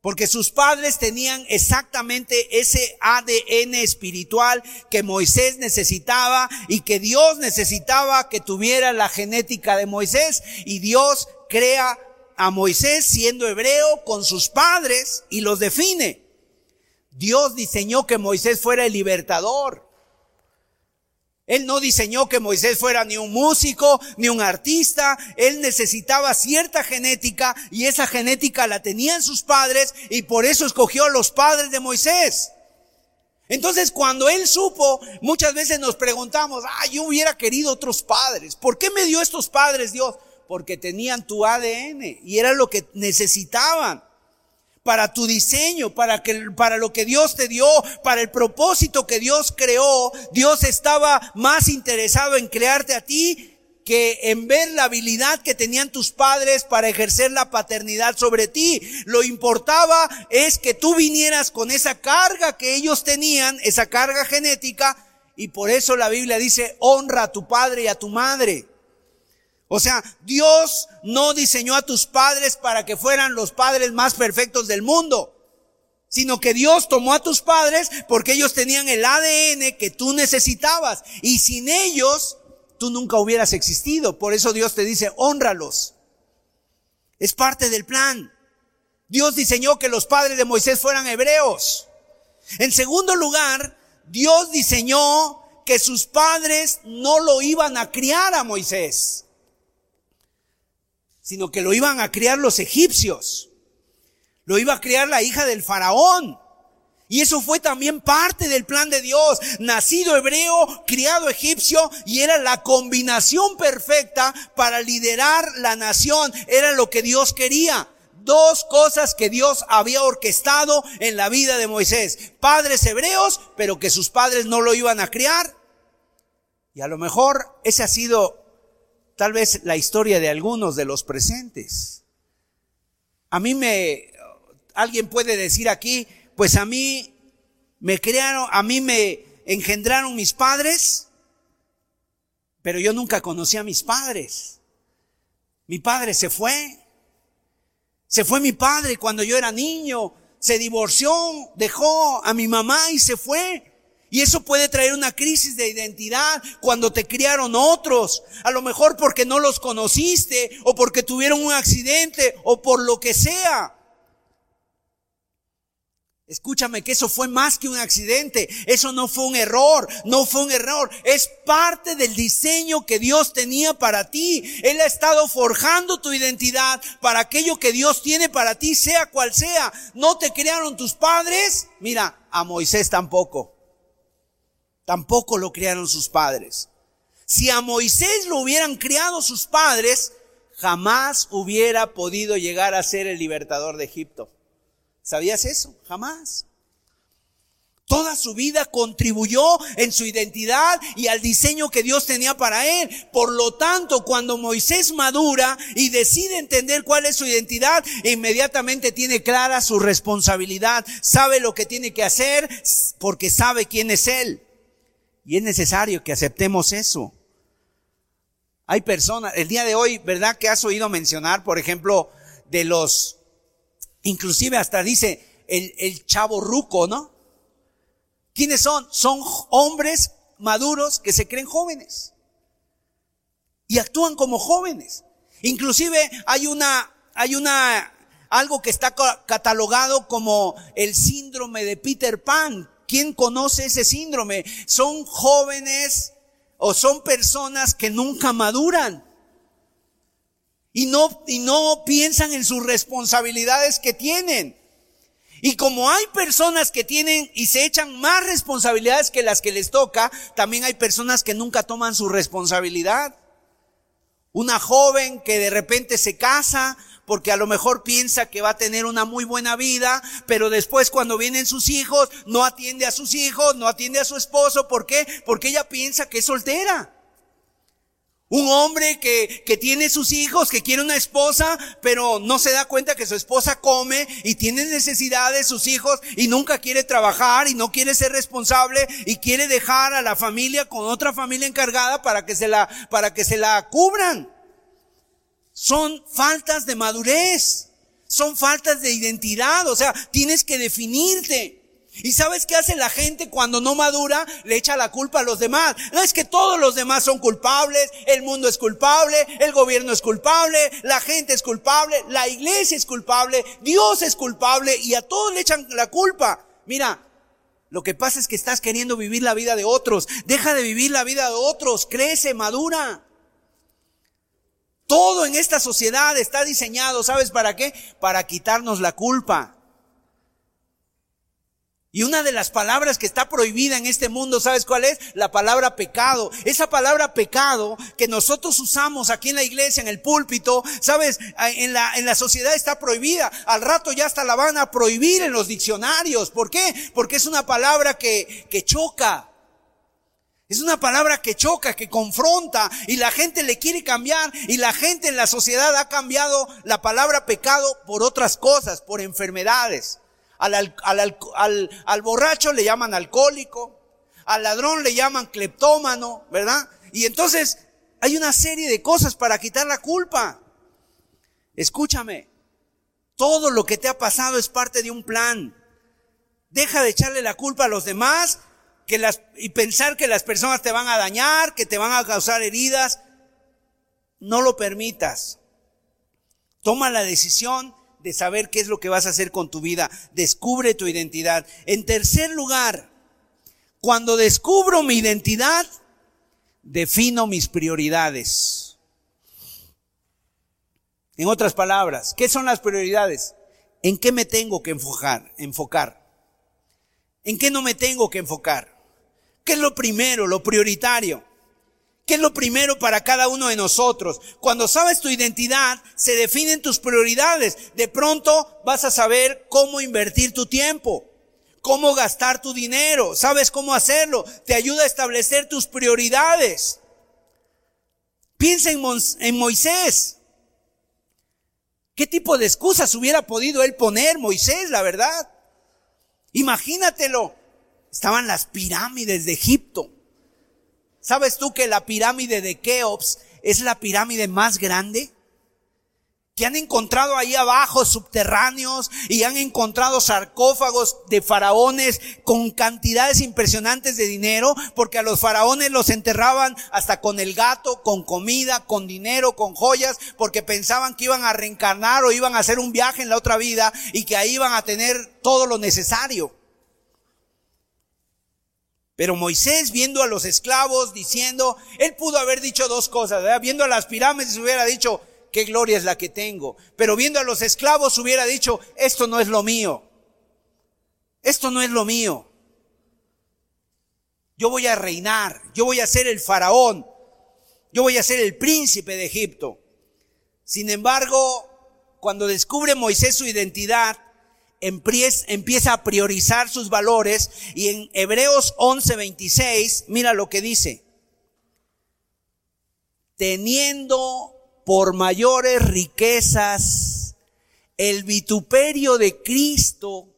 porque sus padres tenían exactamente ese ADN espiritual que Moisés necesitaba y que Dios necesitaba que tuviera la genética de Moisés. Y Dios crea a Moisés siendo hebreo con sus padres y los define. Dios diseñó que Moisés fuera el libertador. Él no diseñó que Moisés fuera ni un músico, ni un artista. Él necesitaba cierta genética y esa genética la tenían sus padres y por eso escogió a los padres de Moisés. Entonces cuando él supo, muchas veces nos preguntamos, ah, yo hubiera querido otros padres. ¿Por qué me dio estos padres Dios? Porque tenían tu ADN y era lo que necesitaban para tu diseño, para que, para lo que Dios te dio, para el propósito que Dios creó. Dios estaba más interesado en crearte a ti que en ver la habilidad que tenían tus padres para ejercer la paternidad sobre ti. Lo importaba es que tú vinieras con esa carga que ellos tenían, esa carga genética, y por eso la Biblia dice, honra a tu padre y a tu madre. O sea, Dios no diseñó a tus padres para que fueran los padres más perfectos del mundo, sino que Dios tomó a tus padres porque ellos tenían el ADN que tú necesitabas y sin ellos tú nunca hubieras existido. Por eso Dios te dice, honralos. Es parte del plan. Dios diseñó que los padres de Moisés fueran hebreos. En segundo lugar, Dios diseñó que sus padres no lo iban a criar a Moisés sino que lo iban a criar los egipcios. Lo iba a criar la hija del faraón. Y eso fue también parte del plan de Dios. Nacido hebreo, criado egipcio, y era la combinación perfecta para liderar la nación. Era lo que Dios quería. Dos cosas que Dios había orquestado en la vida de Moisés. Padres hebreos, pero que sus padres no lo iban a criar. Y a lo mejor ese ha sido tal vez la historia de algunos de los presentes. A mí me, alguien puede decir aquí, pues a mí me crearon, a mí me engendraron mis padres, pero yo nunca conocí a mis padres. Mi padre se fue. Se fue mi padre cuando yo era niño. Se divorció, dejó a mi mamá y se fue. Y eso puede traer una crisis de identidad cuando te criaron otros. A lo mejor porque no los conociste o porque tuvieron un accidente o por lo que sea. Escúchame que eso fue más que un accidente, eso no fue un error, no fue un error, es parte del diseño que Dios tenía para ti. Él ha estado forjando tu identidad para aquello que Dios tiene para ti, sea cual sea. No te criaron tus padres, mira, a Moisés tampoco. Tampoco lo criaron sus padres. Si a Moisés lo hubieran criado sus padres, jamás hubiera podido llegar a ser el libertador de Egipto. ¿Sabías eso? Jamás. Toda su vida contribuyó en su identidad y al diseño que Dios tenía para él. Por lo tanto, cuando Moisés madura y decide entender cuál es su identidad, inmediatamente tiene clara su responsabilidad, sabe lo que tiene que hacer porque sabe quién es él. Y es necesario que aceptemos eso. Hay personas, el día de hoy, ¿verdad? Que has oído mencionar, por ejemplo, de los Inclusive hasta dice el, el chavo ruco, ¿no? ¿Quiénes son? Son hombres maduros que se creen jóvenes. Y actúan como jóvenes. Inclusive hay una, hay una, algo que está catalogado como el síndrome de Peter Pan. ¿Quién conoce ese síndrome? Son jóvenes o son personas que nunca maduran y no, y no piensan en sus responsabilidades que tienen. Y como hay personas que tienen y se echan más responsabilidades que las que les toca, también hay personas que nunca toman su responsabilidad. Una joven que de repente se casa porque a lo mejor piensa que va a tener una muy buena vida, pero después cuando vienen sus hijos, no atiende a sus hijos, no atiende a su esposo. ¿Por qué? Porque ella piensa que es soltera. Un hombre que, que, tiene sus hijos, que quiere una esposa, pero no se da cuenta que su esposa come y tiene necesidad de sus hijos y nunca quiere trabajar y no quiere ser responsable y quiere dejar a la familia con otra familia encargada para que se la, para que se la cubran. Son faltas de madurez. Son faltas de identidad. O sea, tienes que definirte. ¿Y sabes qué hace la gente cuando no madura? Le echa la culpa a los demás. No es que todos los demás son culpables, el mundo es culpable, el gobierno es culpable, la gente es culpable, la iglesia es culpable, Dios es culpable y a todos le echan la culpa. Mira, lo que pasa es que estás queriendo vivir la vida de otros. Deja de vivir la vida de otros, crece, madura. Todo en esta sociedad está diseñado, ¿sabes para qué? Para quitarnos la culpa. Y una de las palabras que está prohibida en este mundo, ¿sabes cuál es? La palabra pecado. Esa palabra pecado que nosotros usamos aquí en la iglesia, en el púlpito, ¿sabes? En la, en la sociedad está prohibida. Al rato ya hasta la van a prohibir en los diccionarios. ¿Por qué? Porque es una palabra que, que choca. Es una palabra que choca, que confronta y la gente le quiere cambiar y la gente en la sociedad ha cambiado la palabra pecado por otras cosas, por enfermedades. Al, al, al, borracho le llaman alcohólico, al ladrón le llaman cleptómano, ¿verdad? Y entonces hay una serie de cosas para quitar la culpa. Escúchame, todo lo que te ha pasado es parte de un plan. Deja de echarle la culpa a los demás que las, y pensar que las personas te van a dañar, que te van a causar heridas. No lo permitas. Toma la decisión de saber qué es lo que vas a hacer con tu vida. Descubre tu identidad. En tercer lugar, cuando descubro mi identidad, defino mis prioridades. En otras palabras, ¿qué son las prioridades? ¿En qué me tengo que enfocar? enfocar? ¿En qué no me tengo que enfocar? ¿Qué es lo primero, lo prioritario? ¿Qué es lo primero para cada uno de nosotros? Cuando sabes tu identidad, se definen tus prioridades. De pronto vas a saber cómo invertir tu tiempo, cómo gastar tu dinero, sabes cómo hacerlo. Te ayuda a establecer tus prioridades. Piensa en, en Moisés. ¿Qué tipo de excusas hubiera podido él poner, Moisés, la verdad? Imagínatelo. Estaban las pirámides de Egipto. ¿Sabes tú que la pirámide de Keops es la pirámide más grande? que han encontrado ahí abajo subterráneos y han encontrado sarcófagos de faraones con cantidades impresionantes de dinero, porque a los faraones los enterraban hasta con el gato, con comida, con dinero, con joyas, porque pensaban que iban a reencarnar o iban a hacer un viaje en la otra vida y que ahí iban a tener todo lo necesario. Pero Moisés viendo a los esclavos diciendo, él pudo haber dicho dos cosas, viendo a las pirámides hubiera dicho, qué gloria es la que tengo. Pero viendo a los esclavos hubiera dicho, esto no es lo mío. Esto no es lo mío. Yo voy a reinar, yo voy a ser el faraón, yo voy a ser el príncipe de Egipto. Sin embargo, cuando descubre Moisés su identidad, empieza a priorizar sus valores y en Hebreos 11:26, mira lo que dice. Teniendo por mayores riquezas el vituperio de Cristo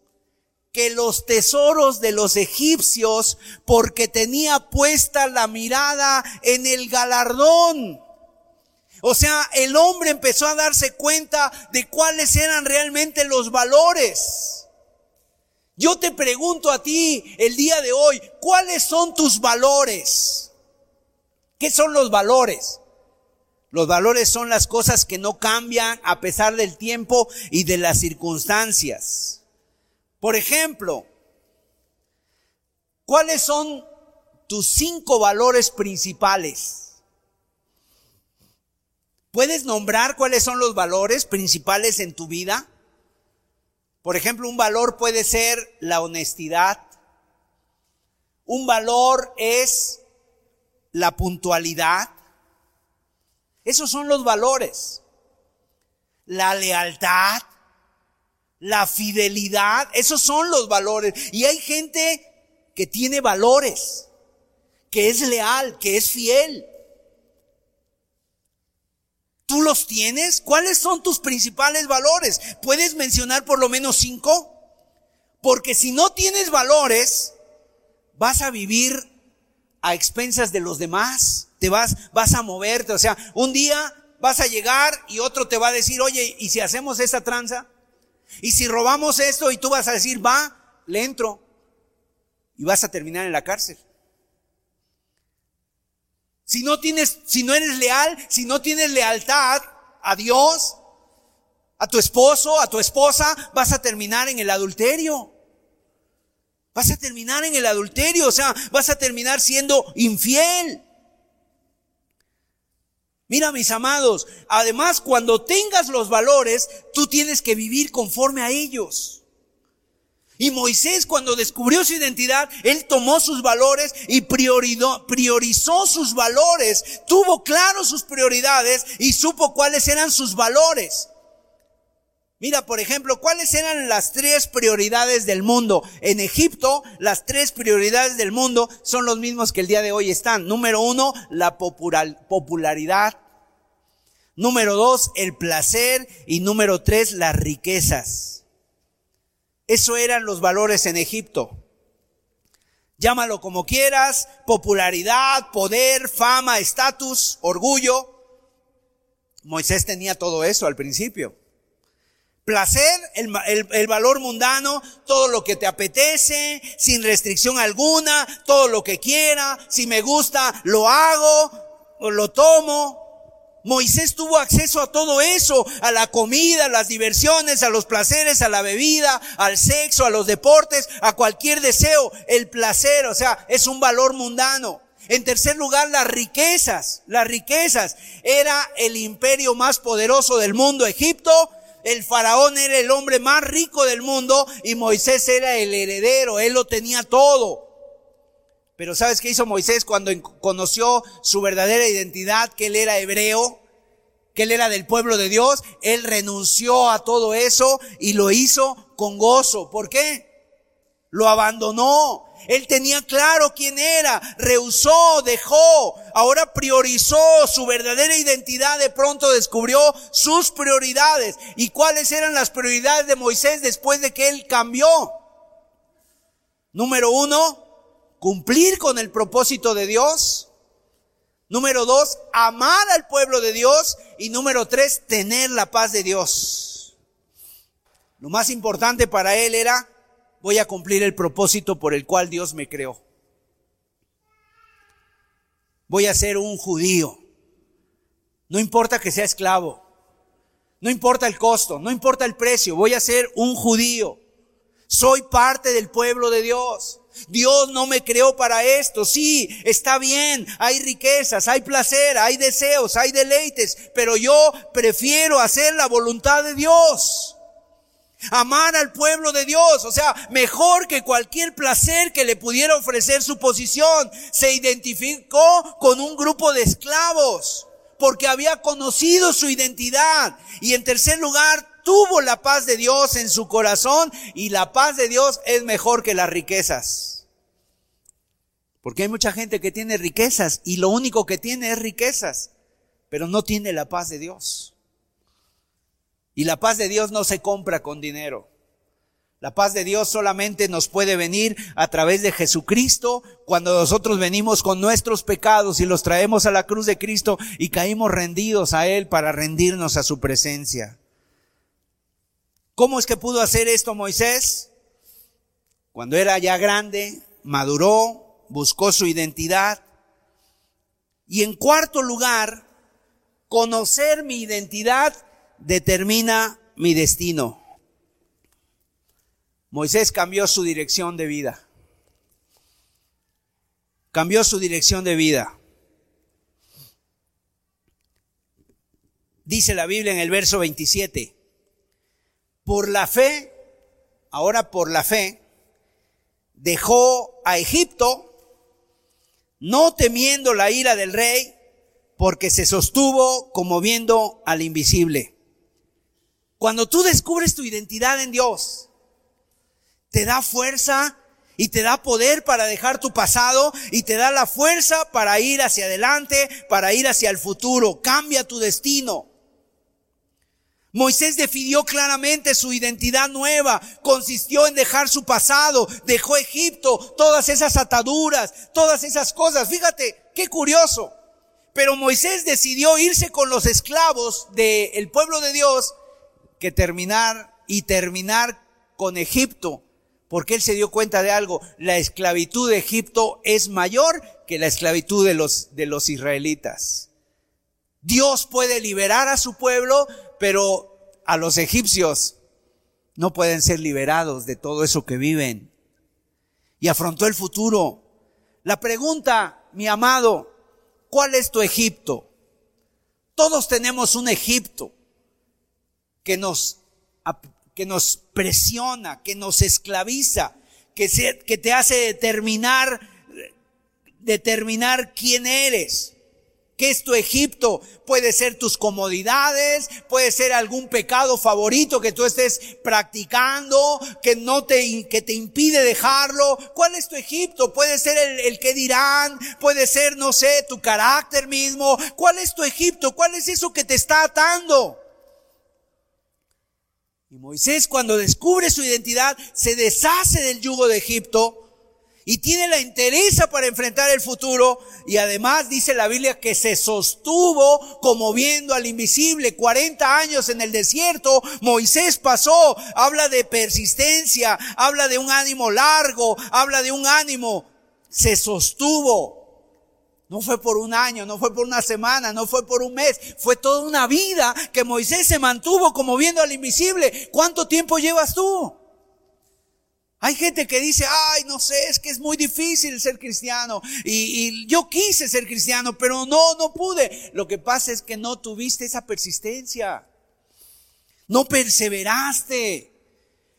que los tesoros de los egipcios porque tenía puesta la mirada en el galardón. O sea, el hombre empezó a darse cuenta de cuáles eran realmente los valores. Yo te pregunto a ti el día de hoy, ¿cuáles son tus valores? ¿Qué son los valores? Los valores son las cosas que no cambian a pesar del tiempo y de las circunstancias. Por ejemplo, ¿cuáles son tus cinco valores principales? ¿Puedes nombrar cuáles son los valores principales en tu vida? Por ejemplo, un valor puede ser la honestidad. Un valor es la puntualidad. Esos son los valores. La lealtad, la fidelidad, esos son los valores. Y hay gente que tiene valores, que es leal, que es fiel. ¿Tú los tienes? ¿Cuáles son tus principales valores? ¿Puedes mencionar por lo menos cinco? Porque si no tienes valores, vas a vivir a expensas de los demás te vas, vas a moverte. O sea, un día vas a llegar y otro te va a decir, oye, ¿y si hacemos esa tranza? ¿Y si robamos esto y tú vas a decir, va, le entro? Y vas a terminar en la cárcel. Si no tienes, si no eres leal, si no tienes lealtad a Dios, a tu esposo, a tu esposa, vas a terminar en el adulterio. Vas a terminar en el adulterio, o sea, vas a terminar siendo infiel. Mira, mis amados, además cuando tengas los valores, tú tienes que vivir conforme a ellos. Y Moisés cuando descubrió su identidad, él tomó sus valores y priorizó sus valores, tuvo claro sus prioridades y supo cuáles eran sus valores. Mira, por ejemplo, ¿cuáles eran las tres prioridades del mundo? En Egipto, las tres prioridades del mundo son los mismos que el día de hoy están. Número uno, la popularidad. Número dos, el placer. Y número tres, las riquezas. Eso eran los valores en Egipto. Llámalo como quieras, popularidad, poder, fama, estatus, orgullo. Moisés tenía todo eso al principio. Placer, el, valor mundano, todo lo que te apetece, sin restricción alguna, todo lo que quiera, si me gusta, lo hago, lo tomo. Moisés tuvo acceso a todo eso, a la comida, a las diversiones, a los placeres, a la bebida, al sexo, a los deportes, a cualquier deseo. El placer, o sea, es un valor mundano. En tercer lugar, las riquezas. Las riquezas. Era el imperio más poderoso del mundo, Egipto. El faraón era el hombre más rico del mundo y Moisés era el heredero. Él lo tenía todo. Pero ¿sabes qué hizo Moisés cuando conoció su verdadera identidad, que él era hebreo, que él era del pueblo de Dios? Él renunció a todo eso y lo hizo con gozo. ¿Por qué? Lo abandonó. Él tenía claro quién era, rehusó, dejó, ahora priorizó su verdadera identidad, de pronto descubrió sus prioridades. ¿Y cuáles eran las prioridades de Moisés después de que él cambió? Número uno, cumplir con el propósito de Dios. Número dos, amar al pueblo de Dios. Y número tres, tener la paz de Dios. Lo más importante para él era, voy a cumplir el propósito por el cual Dios me creó. Voy a ser un judío. No importa que sea esclavo. No importa el costo, no importa el precio. Voy a ser un judío. Soy parte del pueblo de Dios. Dios no me creó para esto. Sí, está bien. Hay riquezas, hay placer, hay deseos, hay deleites. Pero yo prefiero hacer la voluntad de Dios. Amar al pueblo de Dios, o sea, mejor que cualquier placer que le pudiera ofrecer su posición. Se identificó con un grupo de esclavos porque había conocido su identidad. Y en tercer lugar, tuvo la paz de Dios en su corazón y la paz de Dios es mejor que las riquezas. Porque hay mucha gente que tiene riquezas y lo único que tiene es riquezas, pero no tiene la paz de Dios. Y la paz de Dios no se compra con dinero. La paz de Dios solamente nos puede venir a través de Jesucristo cuando nosotros venimos con nuestros pecados y los traemos a la cruz de Cristo y caímos rendidos a Él para rendirnos a su presencia. ¿Cómo es que pudo hacer esto Moisés? Cuando era ya grande, maduró, buscó su identidad. Y en cuarto lugar, conocer mi identidad determina mi destino. Moisés cambió su dirección de vida. Cambió su dirección de vida. Dice la Biblia en el verso 27, por la fe, ahora por la fe, dejó a Egipto, no temiendo la ira del rey, porque se sostuvo como viendo al invisible. Cuando tú descubres tu identidad en Dios, te da fuerza y te da poder para dejar tu pasado y te da la fuerza para ir hacia adelante, para ir hacia el futuro. Cambia tu destino. Moisés definió claramente su identidad nueva, consistió en dejar su pasado, dejó Egipto, todas esas ataduras, todas esas cosas. Fíjate, qué curioso. Pero Moisés decidió irse con los esclavos del pueblo de Dios que terminar y terminar con Egipto porque él se dio cuenta de algo, la esclavitud de Egipto es mayor que la esclavitud de los, de los israelitas. Dios puede liberar a su pueblo, pero a los egipcios no pueden ser liberados de todo eso que viven. Y afrontó el futuro. La pregunta, mi amado, ¿cuál es tu Egipto? Todos tenemos un Egipto que nos que nos presiona, que nos esclaviza, que, que te hace determinar, determinar quién eres. ¿Qué es tu Egipto? Puede ser tus comodidades, puede ser algún pecado favorito que tú estés practicando, que no te, que te impide dejarlo. ¿Cuál es tu Egipto? Puede ser el, el que dirán, puede ser, no sé, tu carácter mismo. ¿Cuál es tu Egipto? ¿Cuál es eso que te está atando? Y Moisés cuando descubre su identidad se deshace del yugo de Egipto y tiene la interés para enfrentar el futuro y además dice la Biblia que se sostuvo como viendo al invisible 40 años en el desierto. Moisés pasó, habla de persistencia, habla de un ánimo largo, habla de un ánimo, se sostuvo. No fue por un año, no fue por una semana, no fue por un mes, fue toda una vida que Moisés se mantuvo como viendo al invisible. ¿Cuánto tiempo llevas tú? Hay gente que dice, ay, no sé, es que es muy difícil ser cristiano. Y, yo quise ser cristiano, pero no, no pude. Lo que pasa es que no tuviste esa persistencia. No perseveraste.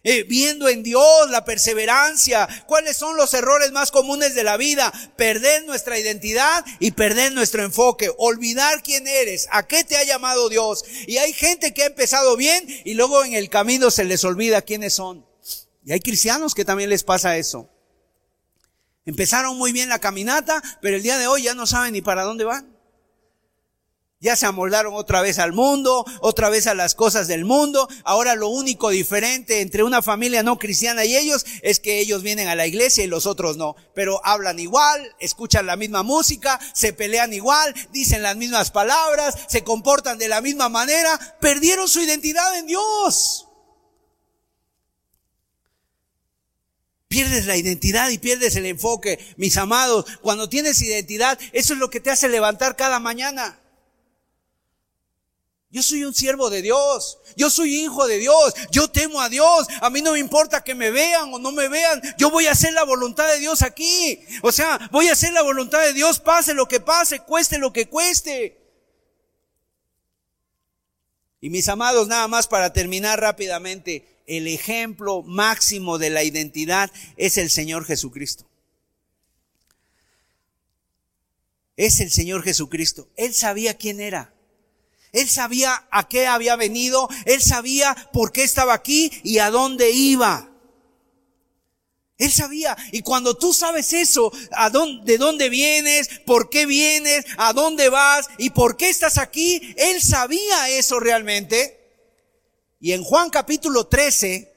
Eh, viendo en Dios la perseverancia. ¿Cuáles son los errores más comunes de la vida? Perder nuestra identidad y perder nuestro enfoque. Olvidar quién eres, a qué te ha llamado Dios. Y hay gente que ha empezado bien y luego en el camino se les olvida quiénes son. Y hay cristianos que también les pasa eso. Empezaron muy bien la caminata, pero el día de hoy ya no saben ni para dónde van. Ya se amoldaron otra vez al mundo, otra vez a las cosas del mundo. Ahora lo único diferente entre una familia no cristiana y ellos es que ellos vienen a la iglesia y los otros no. Pero hablan igual, escuchan la misma música, se pelean igual, dicen las mismas palabras, se comportan de la misma manera. Perdieron su identidad en Dios. Pierdes la identidad y pierdes el enfoque. Mis amados, cuando tienes identidad, eso es lo que te hace levantar cada mañana. Yo soy un siervo de Dios. Yo soy hijo de Dios. Yo temo a Dios. A mí no me importa que me vean o no me vean. Yo voy a hacer la voluntad de Dios aquí. O sea, voy a hacer la voluntad de Dios, pase lo que pase, cueste lo que cueste. Y mis amados, nada más para terminar rápidamente, el ejemplo máximo de la identidad es el Señor Jesucristo. Es el Señor Jesucristo. Él sabía quién era. Él sabía a qué había venido, él sabía por qué estaba aquí y a dónde iba. Él sabía, y cuando tú sabes eso, a dónde, de dónde vienes, por qué vienes, a dónde vas y por qué estás aquí, él sabía eso realmente. Y en Juan capítulo 13,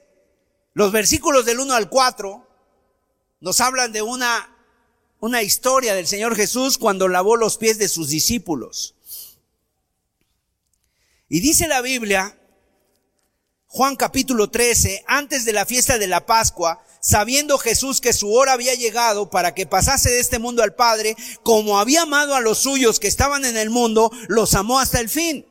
los versículos del 1 al 4, nos hablan de una, una historia del Señor Jesús cuando lavó los pies de sus discípulos. Y dice la Biblia, Juan capítulo 13, antes de la fiesta de la Pascua, sabiendo Jesús que su hora había llegado para que pasase de este mundo al Padre, como había amado a los suyos que estaban en el mundo, los amó hasta el fin.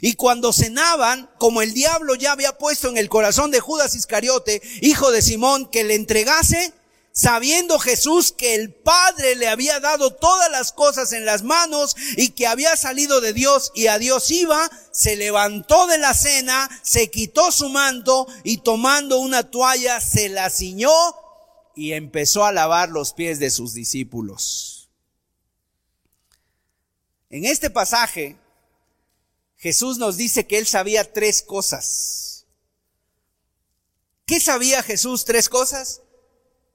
Y cuando cenaban, como el diablo ya había puesto en el corazón de Judas Iscariote, hijo de Simón, que le entregase, sabiendo Jesús que el Padre le había dado todas las cosas en las manos y que había salido de Dios y a Dios iba, se levantó de la cena, se quitó su manto y tomando una toalla se la ciñó y empezó a lavar los pies de sus discípulos. En este pasaje, Jesús nos dice que él sabía tres cosas. ¿Qué sabía Jesús? Tres cosas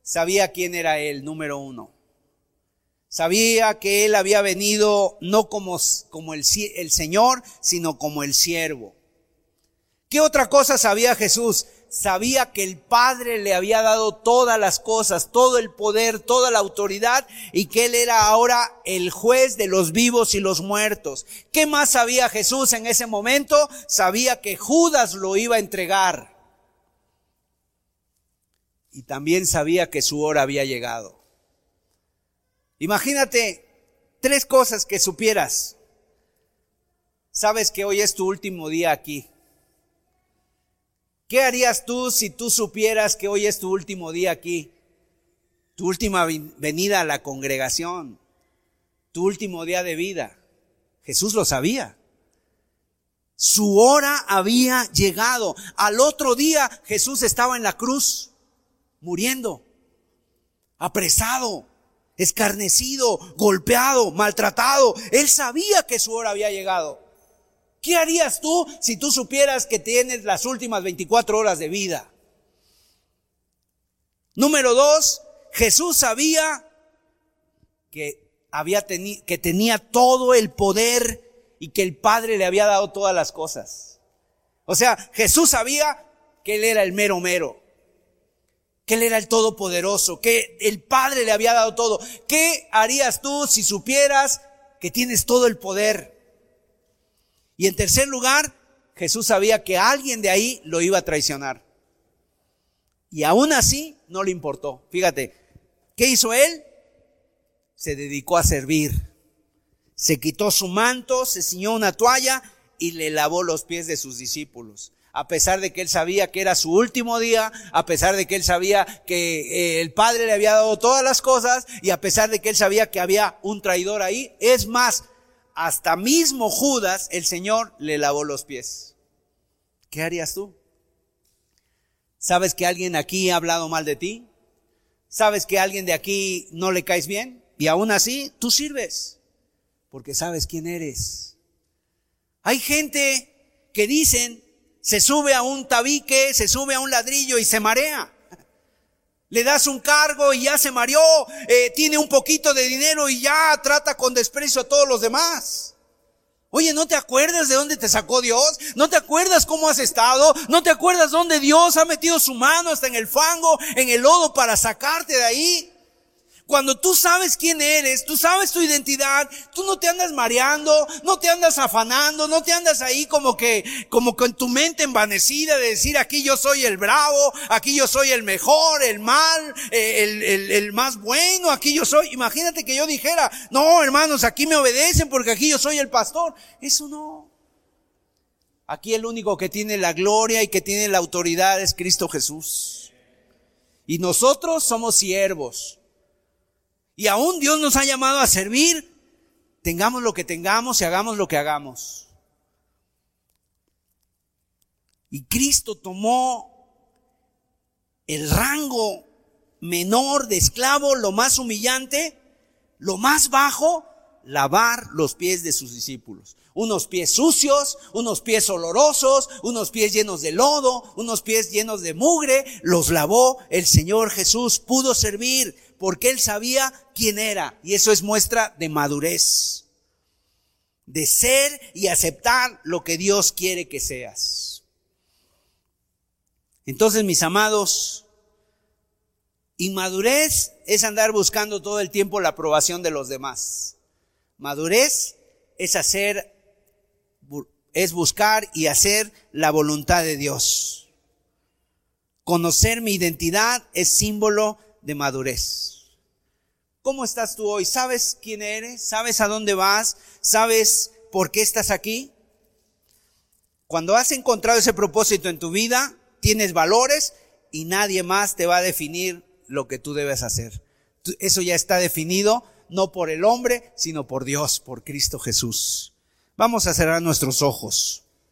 sabía quién era él, número uno. Sabía que él había venido no como, como el, el Señor, sino como el siervo. ¿Qué otra cosa sabía Jesús? Sabía que el Padre le había dado todas las cosas, todo el poder, toda la autoridad y que Él era ahora el juez de los vivos y los muertos. ¿Qué más sabía Jesús en ese momento? Sabía que Judas lo iba a entregar y también sabía que su hora había llegado. Imagínate tres cosas que supieras. Sabes que hoy es tu último día aquí. ¿Qué harías tú si tú supieras que hoy es tu último día aquí? Tu última venida a la congregación. Tu último día de vida. Jesús lo sabía. Su hora había llegado. Al otro día Jesús estaba en la cruz muriendo, apresado, escarnecido, golpeado, maltratado. Él sabía que su hora había llegado. ¿Qué harías tú si tú supieras que tienes las últimas 24 horas de vida? Número dos, Jesús sabía que había que tenía todo el poder y que el Padre le había dado todas las cosas. O sea, Jesús sabía que él era el mero mero que Él era el Todopoderoso, que el Padre le había dado todo. ¿Qué harías tú si supieras que tienes todo el poder? Y en tercer lugar, Jesús sabía que alguien de ahí lo iba a traicionar. Y aún así no le importó. Fíjate, ¿qué hizo Él? Se dedicó a servir. Se quitó su manto, se ciñó una toalla y le lavó los pies de sus discípulos a pesar de que él sabía que era su último día, a pesar de que él sabía que eh, el Padre le había dado todas las cosas y a pesar de que él sabía que había un traidor ahí. Es más, hasta mismo Judas, el Señor le lavó los pies. ¿Qué harías tú? ¿Sabes que alguien aquí ha hablado mal de ti? ¿Sabes que alguien de aquí no le caes bien? Y aún así, tú sirves, porque sabes quién eres. Hay gente que dicen, se sube a un tabique, se sube a un ladrillo y se marea. Le das un cargo y ya se mareó, eh, tiene un poquito de dinero y ya trata con desprecio a todos los demás. Oye, ¿no te acuerdas de dónde te sacó Dios? ¿No te acuerdas cómo has estado? ¿No te acuerdas dónde Dios ha metido su mano hasta en el fango, en el lodo para sacarte de ahí? Cuando tú sabes quién eres, tú sabes tu identidad, tú no te andas mareando, no te andas afanando, no te andas ahí como que, como con tu mente envanecida de decir aquí yo soy el bravo, aquí yo soy el mejor, el mal, eh, el, el, el más bueno, aquí yo soy. Imagínate que yo dijera, no hermanos, aquí me obedecen porque aquí yo soy el pastor. Eso no. Aquí el único que tiene la gloria y que tiene la autoridad es Cristo Jesús. Y nosotros somos siervos y aún Dios nos ha llamado a servir, tengamos lo que tengamos y hagamos lo que hagamos. Y Cristo tomó el rango menor de esclavo, lo más humillante, lo más bajo, lavar los pies de sus discípulos. Unos pies sucios, unos pies olorosos, unos pies llenos de lodo, unos pies llenos de mugre, los lavó el Señor Jesús, pudo servir porque él sabía quién era. Y eso es muestra de madurez. De ser y aceptar lo que Dios quiere que seas. Entonces, mis amados, inmadurez es andar buscando todo el tiempo la aprobación de los demás. Madurez es hacer, es buscar y hacer la voluntad de Dios. Conocer mi identidad es símbolo de madurez. ¿Cómo estás tú hoy? ¿Sabes quién eres? ¿Sabes a dónde vas? ¿Sabes por qué estás aquí? Cuando has encontrado ese propósito en tu vida, tienes valores y nadie más te va a definir lo que tú debes hacer. Eso ya está definido no por el hombre, sino por Dios, por Cristo Jesús. Vamos a cerrar nuestros ojos.